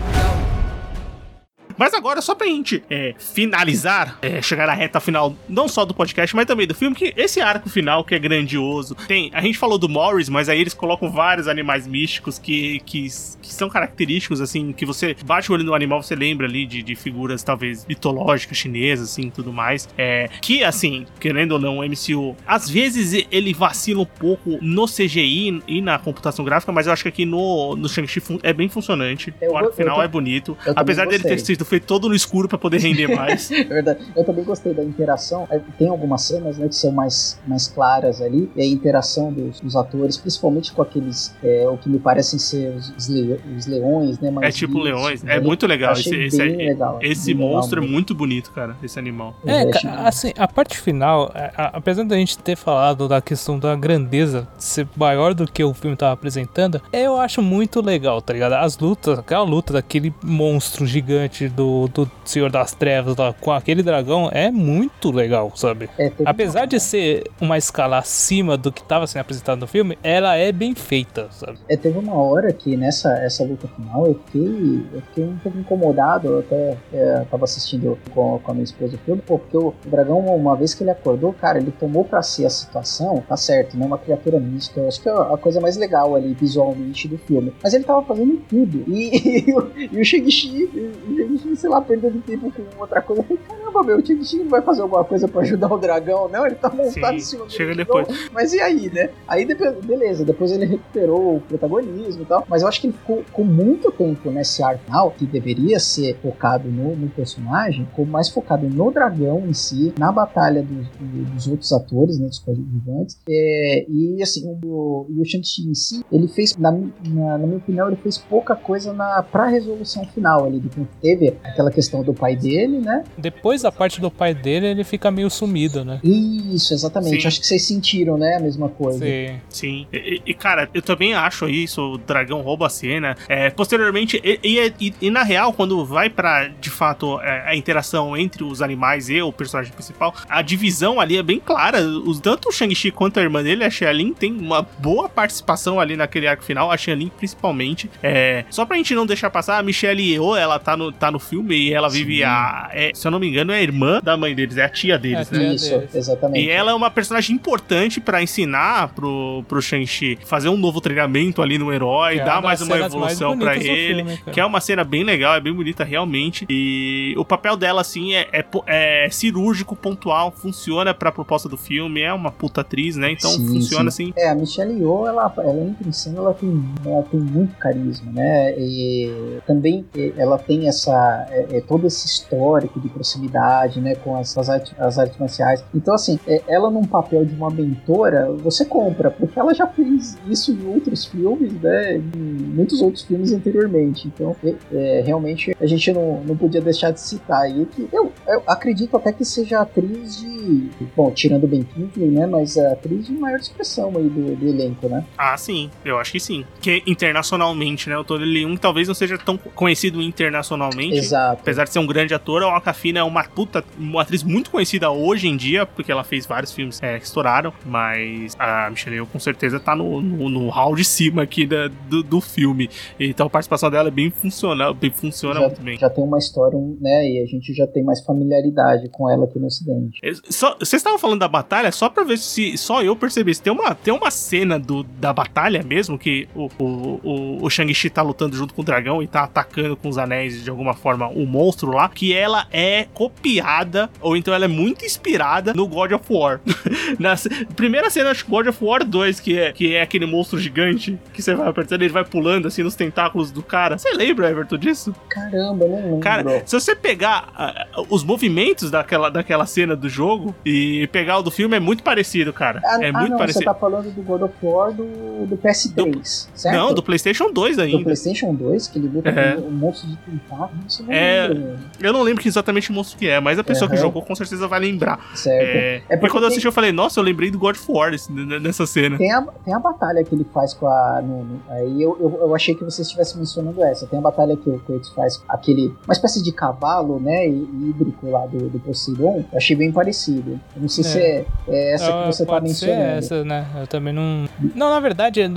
Mas agora, só pra gente é, finalizar, é, chegar na reta final, não só do podcast, mas também do filme, que esse arco final que é grandioso. Tem, a gente falou do Morris, mas aí eles colocam vários animais místicos que, que, que são característicos, assim, que você bate o olho no animal, você lembra ali de, de figuras talvez mitológicas, chinesas, assim, tudo mais. É, que, assim, querendo ou não, o MCU, às vezes ele vacila um pouco no CGI e na computação gráfica, mas eu acho que aqui no, no Shang-Chi é bem funcionante. Eu o arco final tô- é bonito. Apesar dele ter sido feito todo no escuro pra poder render mais. É verdade. Eu também gostei da interação. É, Tem algumas cenas né, que são mais, mais claras ali. E a interação dos, dos atores, principalmente com aqueles, é, o que me parecem ser os, os le- os leões, né? é tipo vivos, leões. né? É muito legal. Esse, Achei esse, bem é- legal. esse bem legal monstro é muito bonito, cara. Esse animal. É, assim, a parte final, a- a- apesar da gente ter falado da questão da grandeza ser maior do que o filme tava apresentando, eu acho muito legal, tá ligado? As lutas, aquela luta daquele monstro gigante do, do Senhor das Trevas lá com aquele dragão é muito legal, sabe? É, Apesar de ser uma escala acima do que tava sendo apresentado no filme, ela é bem feita, sabe? É, teve uma hora que nessa essa luta final eu fiquei, eu fiquei um pouco incomodado. Eu até é, tava assistindo com, com a minha esposa o filme, porque o, dragão, uma vez que ele acordou, cara, ele tomou pra si a situação, tá certo, né? Uma criatura mística. Eu acho que é a coisa mais legal ali visualmente do filme. Mas ele tava fazendo tudo. E, e, o- e o Shang-Chi, sei lá, perdendo tempo com outra coisa. Caramba, meu, o não vai fazer alguma coisa pra ajudar o dragão, não? Ele tá montado em Sim, cima do chega depois. Mas e aí, né? Aí beleza, depois ele recuperou o protagonismo e tal. Mas eu acho que ele ficou com muito tempo nesse arco final, que deveria ser focado no, no personagem, ficou mais focado no dragão em si, na batalha dos, do- dos outros atores, né? Dos coadjuvantes. É, e assim, o, o Shang-Chi em si, ele fez, na, na, na minha opinião, ele fez pouca coisa na, pra resolução final ali. Do que teve aquela questão do pai dele, né? Depois da parte do pai dele, ele fica meio sumido, né? Isso, exatamente. Sim. Acho que vocês sentiram, né? A mesma coisa. Sim. Sim. E, e, cara, eu também acho isso, o dragão rouba a cena. É, posteriormente, e, e- e- e na real, quando vai pra, de fato, é, a interação entre os animais e o personagem principal, a divisão ali é bem clara. Os, tanto o Shang-Chi quanto a irmã dele, a Xia-Lin, tem uma boa participação ali naquele arco final, a Xia-Lin principalmente. É, só pra gente não deixar passar, a Michelle Yeoh, ela tá no, tá no filme e ela vive Sim. a... é, se eu não me engano, é a irmã da mãe deles, é a tia deles, É, né? tia Isso, deles. exatamente. E ela é uma personagem importante pra ensinar pro, pro Shang-Chi fazer um novo treinamento ali no herói, Que é dar mais uma evolução do ele. filme, que é uma cena bem legal, é bem bonita realmente. E o papel dela, assim, é, é é cirúrgico, pontual, funciona pra proposta do filme. É uma puta atriz, né? Então Sim, funciona sim. assim. É, a Michelle Yeoh, ela, ela entra em cena, ela tem, ela tem muito carisma, né? E também ela tem essa, é, é, todo esse histórico de né, com as, as, artes, as artes marciais. Então, assim, é, ela num papel de uma mentora, você compra, porque ela já fez isso em outros filmes, né, em muitos outros filmes anteriormente. Então, é, é, realmente, a gente não, não podia deixar de citar aí que eu, eu acredito até que seja atriz de, bom, tirando Ben Kingsley, né, mas a atriz de maior expressão aí do, do elenco, né? Ah, sim, eu acho que sim. Que internacionalmente, né, o Tony Leung talvez não seja tão conhecido internacionalmente. Exato. Apesar de ser um grande ator, a Alcafina é uma puta, uma atriz muito conhecida hoje em dia, porque ela fez vários filmes é, que estouraram, mas a Michelle Yeoh com certeza tá no, no, no hall de cima aqui da, do, do filme. Então a participação dela é bem funcional, bem, funciona já, muito bem. Já tem uma história, né, e a gente já tem mais familiaridade com ela aqui no ocidente. Vocês estavam falando da batalha, só pra ver se só eu percebi. Tem uma, tem uma cena do, da batalha mesmo, que o, o, o, o Shang-Chi tá lutando junto com o dragão e tá atacando com os anéis de alguma forma o monstro lá, que ela é copiada, ou então ela é muito inspirada no God of War. Na primeira cena, acho que God of War 2, que é, que é aquele monstro gigante que você vai apertando, ele vai pulando assim nos tentáculos do cara. Você lembra, Everton, disso? Caramba, não lembro. Cara, se você pegar uh, os movimentos daquela, daquela cena do jogo e pegar o do filme, é muito parecido, cara. Ah, é ah, muito não, parecido. Você tá falando do God of War do, do PS3, do, certo? Não, do PlayStation 2 ainda. Do PlayStation 2, que ele luta É. um monstro de tentáculos. É. Eu não lembro exatamente o monstro que é, mas a pessoa que Aham. jogou com certeza vai lembrar. Certo. É, É porque quando eu tem- assisti, eu falei, nossa, eu lembrei do God of War nessa cena. Tem a, tem a batalha que ele faz com a. no- no- aí eu, eu, eu achei que você estivesse mencionando essa. Tem a batalha que o Kratos faz com aquele. Uma espécie de cavalo, né? hí- Hídrico lá do, do Poseidon. Eu achei bem parecido. Eu não sei se é, é essa Ah, que você tá pode ser mencionando. essa, né? Eu também não. Não, na verdade, eu-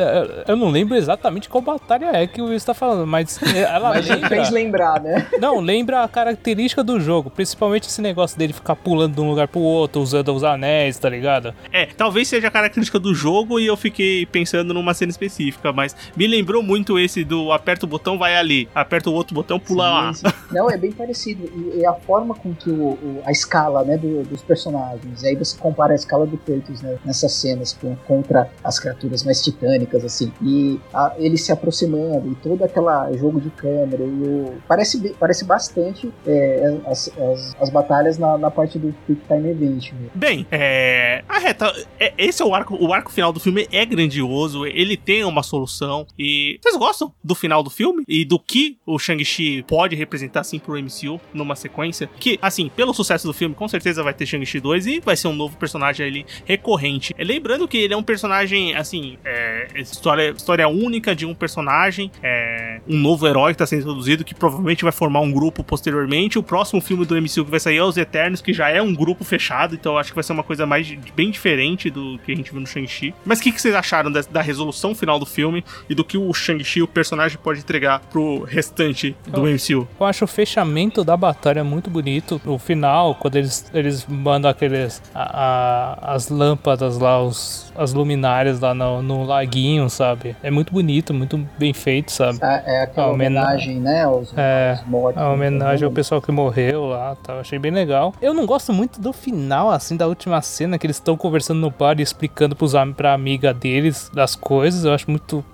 eu não lembro exatamente qual batalha é que o Luiz tá falando, mas ela Mas lembra. fez lembrar, né? Não, lembra a característica do jogo, principalmente esse negócio dele ficar pulando de um lugar pro outro, usando os anéis, tá ligado? É, talvez seja a característica do jogo e eu fiquei pensando numa cena específica, mas me lembrou muito esse do aperta o botão, vai ali, aperta o outro botão, pula lá. Sim, sim. Não, é bem parecido. E, e a forma com que o, o- a escala né, do- dos personagens. E aí você compara a escala do Kratos né, nessas cenas com- contra as criaturas mais titânicas, assim. E a- ele se aproximando e todo aquele jogo de câmera. E o, parece, parece bastante é, as, as, as batalhas na, na parte do Quick Time Event. né? Bem, é. A reta. é- esse é o arco. O arco final do filme é grandioso. Ele tem uma solução. E. Vocês gostam do final do filme? E do que o Shang-Chi pode representar, assim, pro MCU numa sequência? Que, assim, pelo sucesso do filme, com certeza vai ter Shang-Chi 2 e vai ser um novo personagem ali recorrente. É, Lembrando que ele é um personagem, assim, é, história, história única de um personagem, é, um novo herói que tá sendo introduzido, que provavelmente vai formar um grupo posteriormente. O próximo filme do MCU que vai sair é Os Eternos, que já é um grupo fechado, então eu acho que vai ser uma coisa mais bem diferente do que a gente viu no Shang-Chi. Mas o que, que vocês acharam da, da resolução final do filme e do que o Shang-Chi, o personagem, pode entregar pro restante do Eu- MCU? Eu acho o fechamento da batalha muito bonito. O final, quando eles, eles mandam aqueles. a- a- as lâmpadas lá, os, as luminárias lá no, no laguinho, sabe? É muito bonito, muito bem feito, sabe? É, é aquela A homena- homenagem, né? Aos, É, aos mortos. A homenagem ao pessoal que morreu lá, tá? Eu achei bem legal. Eu não gosto muito do final, assim, da última cena, que eles estão conversando no bar e explicando pros, am- pra amiga deles das coisas. Eu acho muito.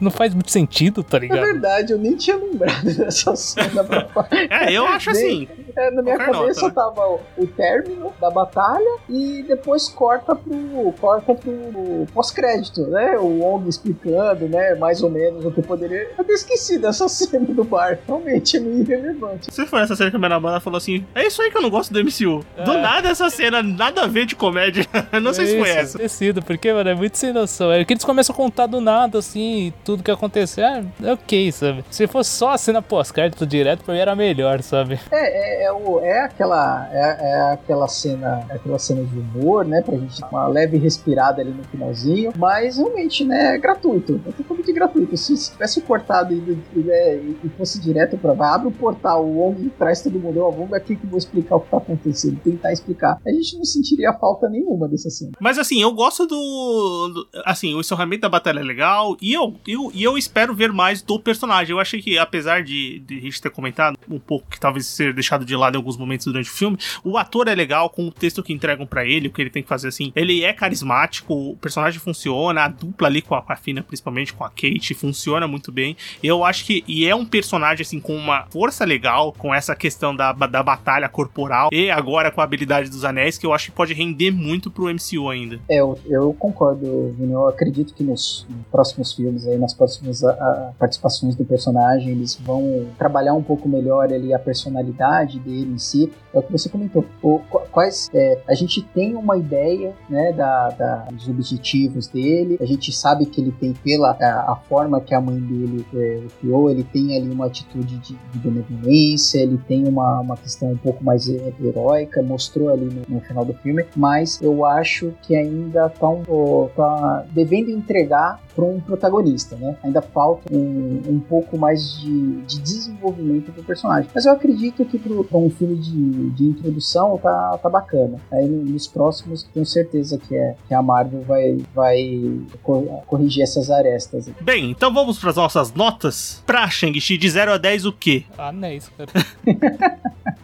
Não faz muito sentido, tá É ligado? verdade, eu nem tinha lembrado dessa cena. pra. É, eu acho assim. É, na minha cabeça nota, né? tava o, o término da batalha e depois corta pro corta pro pós-crédito, né? O Wong explicando, né? Mais ou menos o que poderia. Eu até esqueci dessa cena do bar. Realmente é meio irrelevante. Se for essa cena que a minha namorada falou assim: É isso aí que eu não gosto do MCU. Do É. nada essa cena, nada a ver de comédia. Não sei se foi Isso, essa. Parecido, porque, mano, é muito sem noção. É que eles começam a contar do nada, assim, tudo que aconteceu. É, é ok, sabe? Se fosse só a cena pós-crédito direto, pra mim era melhor, sabe? É, é, é, o, é aquela é, é aquela cena é aquela cena de humor, né? Pra gente dar uma leve respirada ali no finalzinho, mas realmente, né? É gratuito. É totalmente gratuito. Se se tivesse cortado e, e, né, e- e fosse direto pra vai, abre o portal, o ONG traz todo mundo, ó, vamos aqui que eu vou explicar o que tá acontecendo, tentar explicar. A gente não sentiria falta nenhuma dessa cena. Mas assim, eu gosto do, do- Assim, o encerramento da batalha é legal. E eu, eu, e eu espero ver mais do personagem. Eu achei que, apesar de, de a gente ter comentado um pouco que talvez ser deixado de de lado em alguns momentos durante o filme. O ator é legal, com o texto que entregam para ele, o que ele tem que fazer assim. Ele é carismático, o personagem funciona, a dupla ali com a, com a Fina, principalmente com a Kate, funciona muito bem. Eu acho que. E é um personagem, assim, com uma força legal, com essa questão da, da batalha corporal, e agora com a habilidade dos anéis, que eu acho que pode render muito pro MCU ainda. É, eu, eu concordo, Vini. Eu acredito que nos próximos filmes, aí, nas próximas a, a, participações do personagem, eles vão trabalhar um pouco melhor ali a personalidade dele em si. É o que você comentou. O, quais, é, a gente tem uma ideia né, da, da, dos objetivos dele, a gente sabe que ele tem, pela a, a forma que a mãe dele é, criou, ele tem ali uma atitude de, de benevolência, ele tem uma, uma questão um pouco mais heróica, mostrou ali no, no final do filme, mas eu acho que ainda tá, um, tá devendo entregar para um protagonista, né? Ainda falta um, um pouco mais de, de desenvolvimento do personagem. Mas eu acredito que para um filme de, de introdução tá, tá bacana. Aí nos próximos, tenho certeza que, é, que a Marvel vai, vai corrigir essas arestas. Bem, então vamos para as nossas notas. Pra Shang-Chi, de 0 a 10, o quê? Anéis, cara.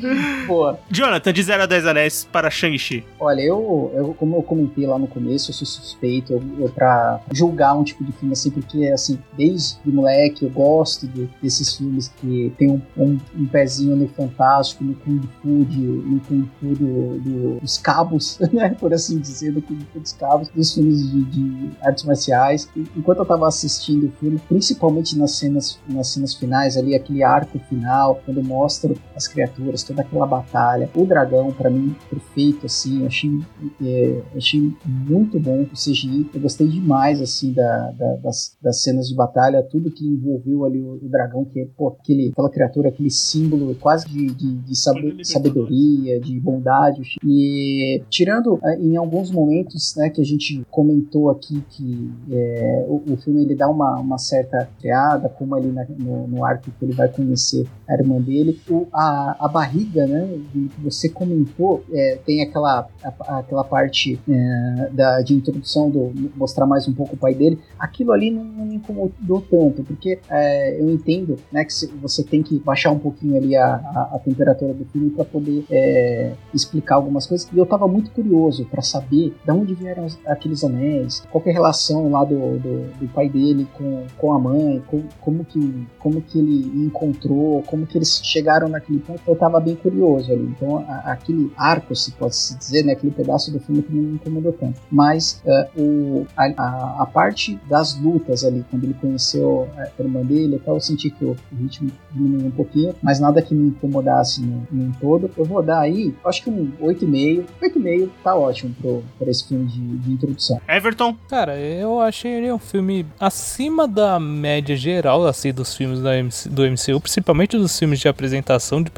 Boa. Jonathan, de 0 a 10 anéis para Shang-Chi. Olha, eu, eu, como eu comentei lá no começo, eu sou suspeito eu, eu pra julgar um tipo de filme assim, porque assim, desde moleque eu gosto de, desses filmes que tem um, um, um, pezinho no fantástico, no Kung Fu, de, no Kung Fu do, do, dos cabos, né? Por assim dizer, do Kung Fu dos cabos, dos filmes de, de artes marciais. E, enquanto eu tava assistindo o filme, principalmente nas cenas, nas cenas finais ali, aquele arco final, quando mostra as criaturas, toda aquela batalha. O dragão, para mim, perfeito, assim, achei, é, achei muito bom o CGI. Eu gostei demais, assim, da, da, das, das, cenas de batalha, tudo que envolveu ali o, o dragão, que é, pô, aquele, aquela criatura, aquele símbolo quase de, de, de sabedoria, de bondade. E tirando é, em alguns momentos, né, que a gente comentou aqui que é, o, o, filme ele dá uma, uma certa criada, como ali na, no, no arco que ele vai conhecer a irmã dele, o, a, a barriga né, que você comentou, é, tem aquela, a, aquela parte é, da, de introdução do mostrar mais um pouco o pai dele, aquilo ali não, não me incomodou tanto, porque é, eu entendo, né, que você tem que baixar um pouquinho ali a, a, a temperatura do filme para poder é, explicar algumas coisas, e eu tava muito curioso para saber de onde vieram aqueles anéis, qual é a relação lá do, do, do, pai dele com, com a mãe, com, como, que, como que ele encontrou, como que eles chegaram naquele ponto, eu tava bem curioso ali. Então, a, aquele arco, se pode se dizer, né, aquele pedaço do filme que não me incomodou tanto. Mas uh, o, a, a, parte das lutas ali, quando ele conheceu a irmã dele, eu senti que o ritmo diminuiu um pouquinho, mas nada que me incomodasse no, no todo. Eu vou dar aí, acho que um 8,5. 8,5 tá ótimo pro, pra esse filme de, de introdução. Everton? Cara, eu achei ele um filme acima da média geral, assim, dos filmes da MC, do MCU, principalmente dos filmes de apresentação de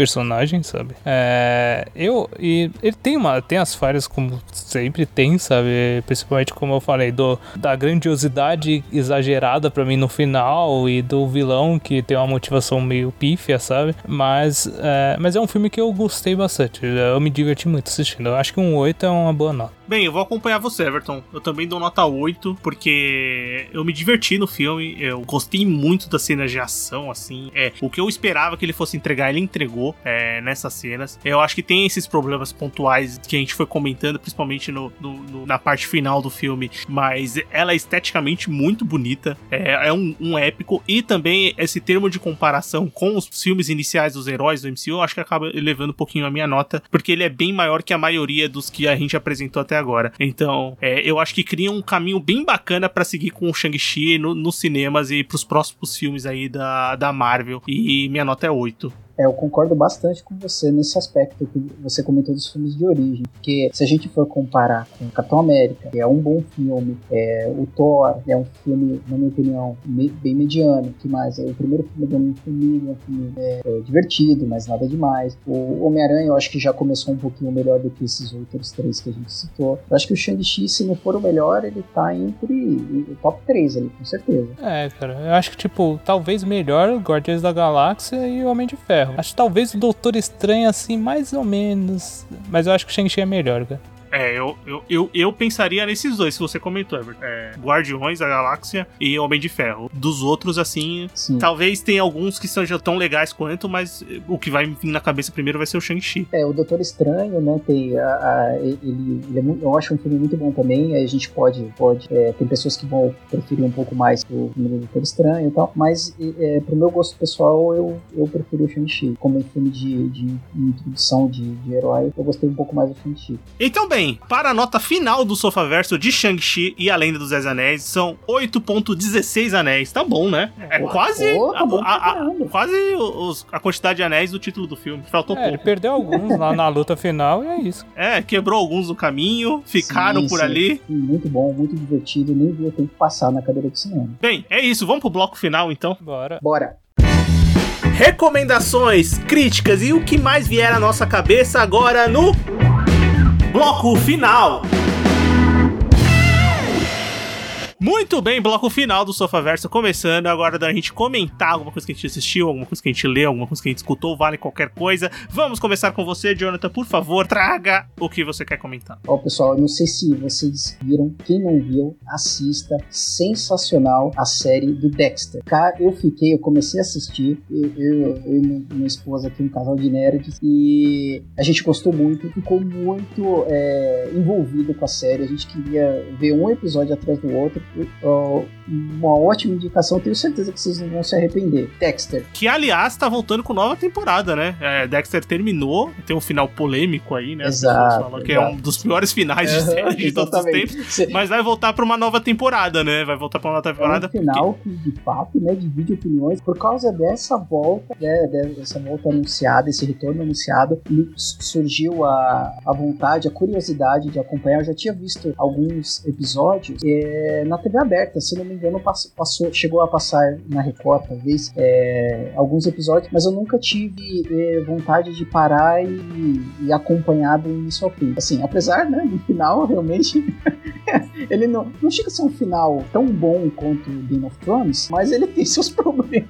personagens sabe? É, eu e ele tem uma tem as falhas como sempre tem, sabe? Principalmente como eu falei do da grandiosidade exagerada para mim no final e do vilão que tem uma motivação meio pífia, sabe? Mas é, mas é um filme que eu gostei bastante. Eu me diverti muito assistindo. Eu acho que um 8 é uma boa nota. Bem, eu vou acompanhar você, Everton. Eu também dou nota 8, porque eu me diverti no filme. Eu gostei muito das cenas de ação, assim. É, o que eu esperava que ele fosse entregar, ele entregou é, nessas cenas. Eu acho que tem esses problemas pontuais que a gente foi comentando, principalmente no, no, no na parte final do filme. Mas ela é esteticamente muito bonita. É, é um, um, épico. E também esse termo de comparação com os filmes iniciais dos heróis do MCU, eu acho que acaba elevando um pouquinho a minha nota, porque ele é bem maior que a maioria dos que a gente apresentou até agora. Então, é, eu acho que cria um caminho bem bacana para seguir com o Shang-Chi no, nos cinemas e pros próximos filmes aí da, da Marvel. E minha nota é 8. É, eu concordo bastante com você nesse aspecto que você comentou dos filmes de origem, porque se a gente for comparar com Capitão América, que é um bom filme, é, o Thor é um filme, na minha opinião, me, bem mediano, que mais? É, o primeiro filme do Homem-Formiga é um filme é, é, divertido, mas nada demais. O Homem-Aranha eu acho que já começou um pouquinho melhor do que esses outros três que a gente citou. Eu acho que o Shang-Chi, se não for o melhor, ele tá entre o top 3 ali, com certeza. É, cara, eu acho que, tipo, talvez melhor Guardiões da Galáxia e o Homem de Ferro. Acho que talvez o Doutor Estranho, assim, mais ou menos. Mas eu acho que o Shang-Chi é melhor, cara. É, eu, eu, eu, eu pensaria nesses dois, se você comentou, Everton. É, Guardiões da Galáxia e Homem de Ferro. Dos outros, assim, Sim. talvez tenha alguns que sejam tão legais quanto, mas o que vai vir na cabeça primeiro vai ser o Shang-Chi. É, o Doutor Estranho, né, tem a, a- ele, ele é muito, eu acho um filme muito bom também, a gente pode, pode é, tem pessoas que vão preferir um pouco mais o filme do Doutor Estranho e tal, mas é, pro meu gosto pessoal, eu, eu preferi o Shang-Chi, como um filme de, de introdução de, de herói, eu gostei um pouco mais do Shang-Chi. Então, bem, para a nota final do Sofaverso de Shang-Chi e a Lenda dos Dez Anéis, são 8.16 anéis. Tá bom, né? É Pô, quase, pô, tá a, bom a- a- quase os- a quantidade de anéis do título do filme. Faltou É, ele pouco. perdeu alguns lá na luta final e é isso. É, quebrou alguns no caminho, ficaram Sim, por sim. ali. Muito bom, muito divertido, nem vi o tempo passar na cadeira de cinema. Bem, é isso. Vamos pro bloco final, então. Bora. Bora! Recomendações, críticas e o que mais vier à nossa cabeça agora no bloco final. Muito bem, bloco final do Sofaverso começando. Agora da gente comentar alguma coisa que a gente assistiu, alguma coisa que a gente leu, alguma coisa que a gente escutou, vale qualquer coisa. Vamos começar com você, Jonathan. Por favor, traga o que você quer comentar. Ó, pessoal, eu não sei se vocês viram. Quem não viu, assista. Sensacional a série do Dexter. Cara, eu fiquei, eu comecei a assistir. Eu, eu, eu e minha- minha esposa aqui, um casal de nerds. E a gente gostou muito, ficou muito é, envolvido com a série. A gente queria ver um episódio atrás do outro. Uma ótima indicação, tenho certeza que vocês não vão se arrepender. Dexter. Que, aliás, tá voltando com nova temporada, né? É, Dexter terminou, tem um final polêmico aí, né? Exato, falam que é exato. um dos piores finais de série de todos os tempos. Mas vai voltar pra uma nova temporada, né? Vai voltar pra uma nova É temporada. um final que, de fato, né, divide opiniões por causa dessa volta, né, dessa volta anunciada, esse retorno anunciado, surgiu a, a vontade, a curiosidade de acompanhar. Eu já tinha visto alguns episódios é, na TV aberta, se não me engano, pass- passou, chegou a passar na Record, talvez, é, alguns episódios, mas eu nunca tive é, vontade de parar e, e acompanhar do início ao fim. Assim, apesar, né, do final, realmente ele não, não chega a ser um final tão bom quanto Game of Thrones, mas ele tem seus problemas.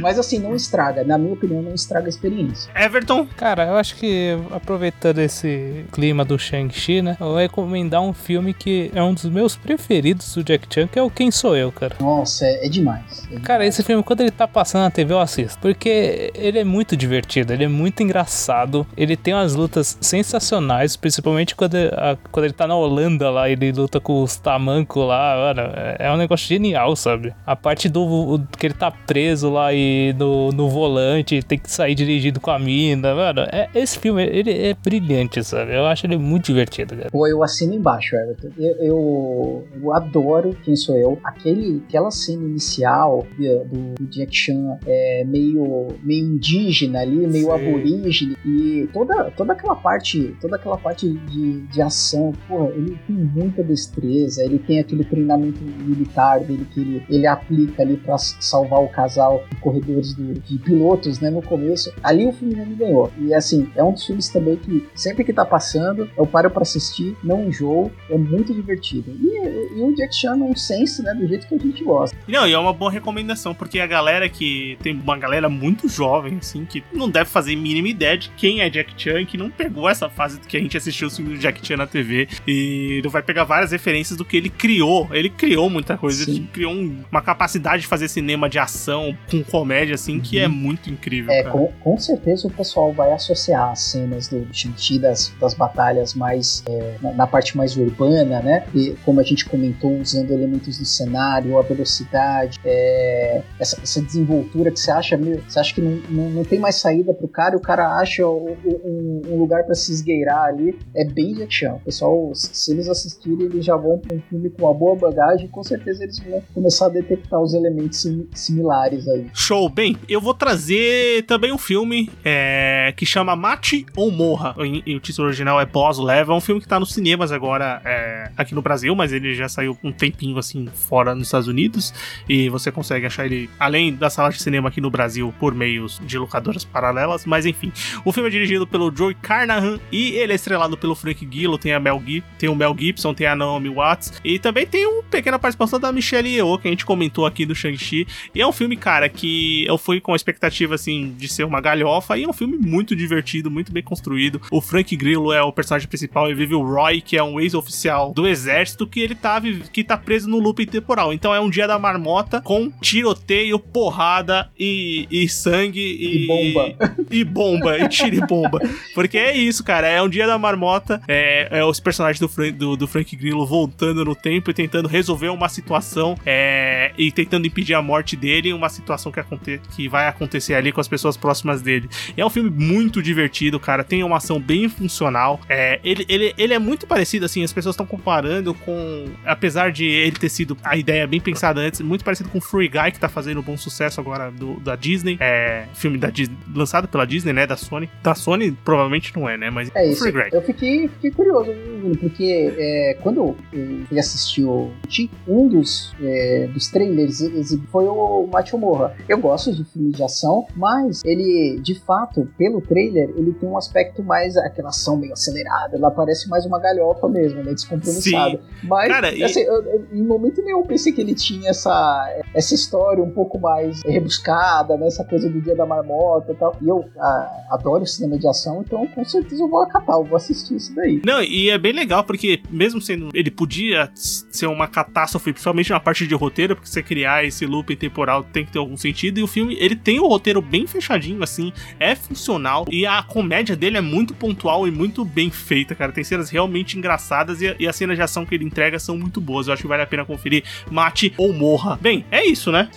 mas assim, não estraga. Na minha opinião, não estraga a experiência. Everton, Cara, eu acho que aproveitando esse clima do Shang-Chi, né? Eu vou recomendar um filme que é um dos meus preferidos do Jack Chan, que é o Quem Sou Eu, cara. Nossa, é, é demais. É Cara, demais. esse filme, quando ele tá passando na TV, eu assisto. Porque ele é muito divertido, ele é muito engraçado. Ele tem umas lutas sensacionais, principalmente quando, a- quando ele tá na Holanda lá, ele luta com os tamancos lá. Mano, é- é um negócio genial, sabe? A parte do o- que ele tá preso lá e no, no volante, tem que sair dirigindo com a mina. Mano, é, esse filme, ele é brilhante, sabe? Eu acho ele muito divertido, cara. Pô, eu assino embaixo, Everton. Eu, eu, eu adoro Quem Sou Eu. Aquele, aquela cena inicial do, do Jack Chan é, meio, meio indígena ali, meio Sim. aborígene. E toda, toda aquela parte, toda aquela parte de, de ação, pô, ele tem muita destreza, ele tem aquele treinamento militar dele que ele, ele aplica ali pra salvar o casal em corredores do- de pilotos, né, no começo. Ali o filme já me ganhou. E assim, é um dos filmes também que sempre que tá passando, eu paro pra assistir, não enjoo, é muito divertido. E, e o Jack Chan é um sense, né, do jeito que a gente gosta. Não, e é uma boa recomendação, porque a galera que. Tem uma galera muito jovem, assim, que não deve fazer mínima ideia de quem é Jack Chan, que não pegou essa fase que a gente assistiu o filme do Jack Chan na TV. E não vai pegar várias referências do que ele criou. Ele criou muita coisa, Sim. ele criou um- uma capacidade de fazer cinema de ação com comédia, assim, que é muito incrível. É, com, com certeza o pessoal vai associar as cenas do Shang-Chi, das, das batalhas mais é, na, na parte mais urbana, né? E como a gente comentou, usando elementos do cenário, a velocidade, é, essa, essa desenvoltura que você acha, meio- você acha que não, não, não tem mais saída pro cara, e o cara acha o- o- um, um lugar para se esgueirar ali. É bem Jack. O pessoal, se eles assistirem, eles já vão para um filme com uma boa bagagem, com certeza eles vão começar a detectar os elementos sim- similares aí. Show. Bem, eu vou trazer também um filme é, que chama Mate ou Morra. E o título original é Boss Level. É um filme que tá nos cinemas agora é, aqui no Brasil, mas ele já saiu um tempinho assim fora nos Estados Unidos e você consegue achar ele além da sala de cinema aqui no Brasil por meios de locadoras paralelas, mas enfim. O filme é dirigido pelo Joey Carnahan e ele é estrelado pelo Frank Gillo, tem a Mel tem o Mel Gibson, tem a Naomi Watts e também tem uma pequena participação da Michelle Yeoh, que a gente comentou aqui do Shang-Chi. E é um filme, cara, que eu fui com a expectativa assim de ser uma galhofa e é um filme muito divertido, muito bem construído. O Frank Grillo é o personagem principal e vive o Roy, que é um ex-oficial do exército que ele tá que tá preso no loop temporal. Então é um dia da marmota com tiroteio, porrada e, e sangue e, E bomba. E bomba, e tiro e bomba. Porque é isso, cara. É um dia da marmota. É, é os personagens do, Frank, do, do Frank Grillo voltando no tempo e tentando resolver uma situação é, e tentando impedir a morte dele, uma situação que, aconte que vai acontecer ali com as pessoas próximas dele. É um filme muito divertido, cara. Tem uma ação bem funcional. É, ele, ele, ele é muito parecido, assim, as pessoas estão comparando com. Apesar de ele ter sido a ideia bem pensada antes, muito parecido com Free Guy, que tá fazendo um bom sucesso agora do, da Disney. É, filme da Disney, lançado pela Disney, né? Da Sony. Da Sony provavelmente não é, né? Mas É isso. Free Guy. Eu fiquei, fiquei curioso, porque é, quando eu fui assistir o um dos, é, dos trailers foi o Macho Morra. Eu gosto de filmes de ação, mas ele, de fato, pelo trailer, ele tem um aspecto mais aquela ação meio acelerada. Ela parece mais uma galhofa mesmo, né? Descompromissada. Mas, Cara, e- assim, eu- eu- em momento nenhum eu pensei que ele tinha essa, essa história um pouco mais rebuscada, né? Essa coisa do dia da marmota e tal. E eu ah, adoro cinema de ação, então com certeza eu vou acatar, eu vou assistir isso daí. Não, e é bem legal porque, mesmo sendo. Ele podia ser uma catástrofe, principalmente na parte de roteiro, porque você criar esse loop temporal tem que ter algum sentido. E o filme, ele tem o roteiro bem fechadinho, assim, é funcional. E a comédia dele é muito pontual e muito bem feita, cara. Tem cenas realmente engraçadas e, e as cenas de ação que ele entrega são muito boas. Eu acho que vale a pena conferir. Mate ou morra. Bem, é isso, né?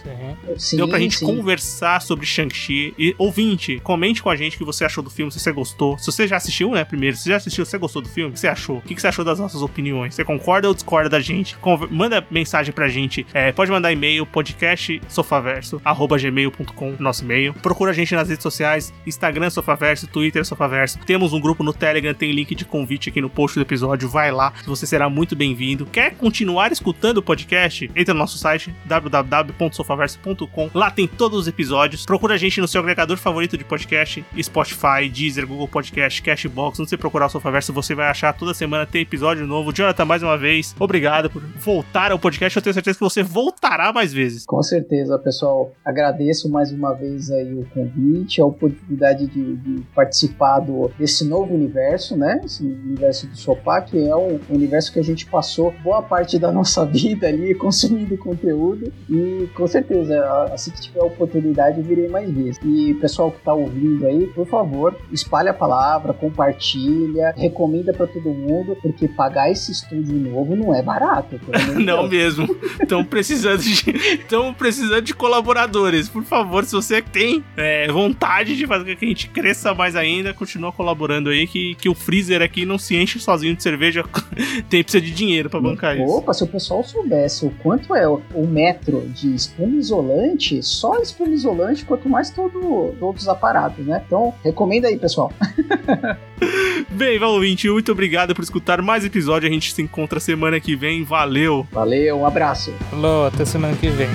Sim. Deu pra gente sim. conversar sobre Shang-Chi. E ouvinte, comente com a gente o que você achou do filme, se você gostou. Se você já assistiu, né? Primeiro, se você já assistiu, se você gostou do filme, o que você achou? O que você achou das nossas opiniões? Você concorda ou discorda da gente? Conver- manda mensagem pra gente. É, pode mandar e-mail, podcastsofaverso.gmail.com, nosso e-mail. Procura a gente nas redes sociais, Instagram Sofaverso, Twitter Sofaverso. Temos um grupo no Telegram, tem link de convite aqui no post do episódio. Vai lá, você será muito bem-vindo. Quer continuar escutando o podcast? Entra no nosso site www.sofaverso.com. Lá tem todos os episódios. Procura a gente no seu agregador favorito de podcast, Spotify, Deezer, Google Podcast, Cashbox. Onde você procurar o Sofaverso, você vai achar toda semana tem episódio novo. Jonathan, mais uma vez, obrigado por voltar ao podcast. Eu tenho certeza que você voltará mais vezes. Com certeza, pessoal. Agradeço mais uma vez aí o convite, a oportunidade de, de participar do, desse novo universo, né? Esse universo do Sopá, que é um universo que a gente passou boa parte da nossa vida ali consumindo conteúdo. E com certeza, assim que tiver a oportunidade, eu virei mais vezes. E pessoal que tá ouvindo aí, por favor, espalhe a palavra, compartilha, recomenda para todo mundo, porque pagar esse estúdio novo não é barato. Não mesmo. Estão precisando de, estão precisando de colaboradores. Por favor, se você tem é, vontade de fazer com que a gente cresça mais ainda, continua colaborando aí, que, que o freezer aqui não se enche sozinho de cerveja. tem precisa de dinheiro pra bancar isso. Opa, se o pessoal soubesse o quanto é o, o metro de espuma isolante, só espuma isolante, quanto mais todo, todos os aparatos, né? Então, recomenda aí, pessoal. Bem, Valvinte, muito obrigado por escutar mais episódio. A gente se encontra semana que vem. Valeu! Valeu, um abraço. Falou, até semana que vem.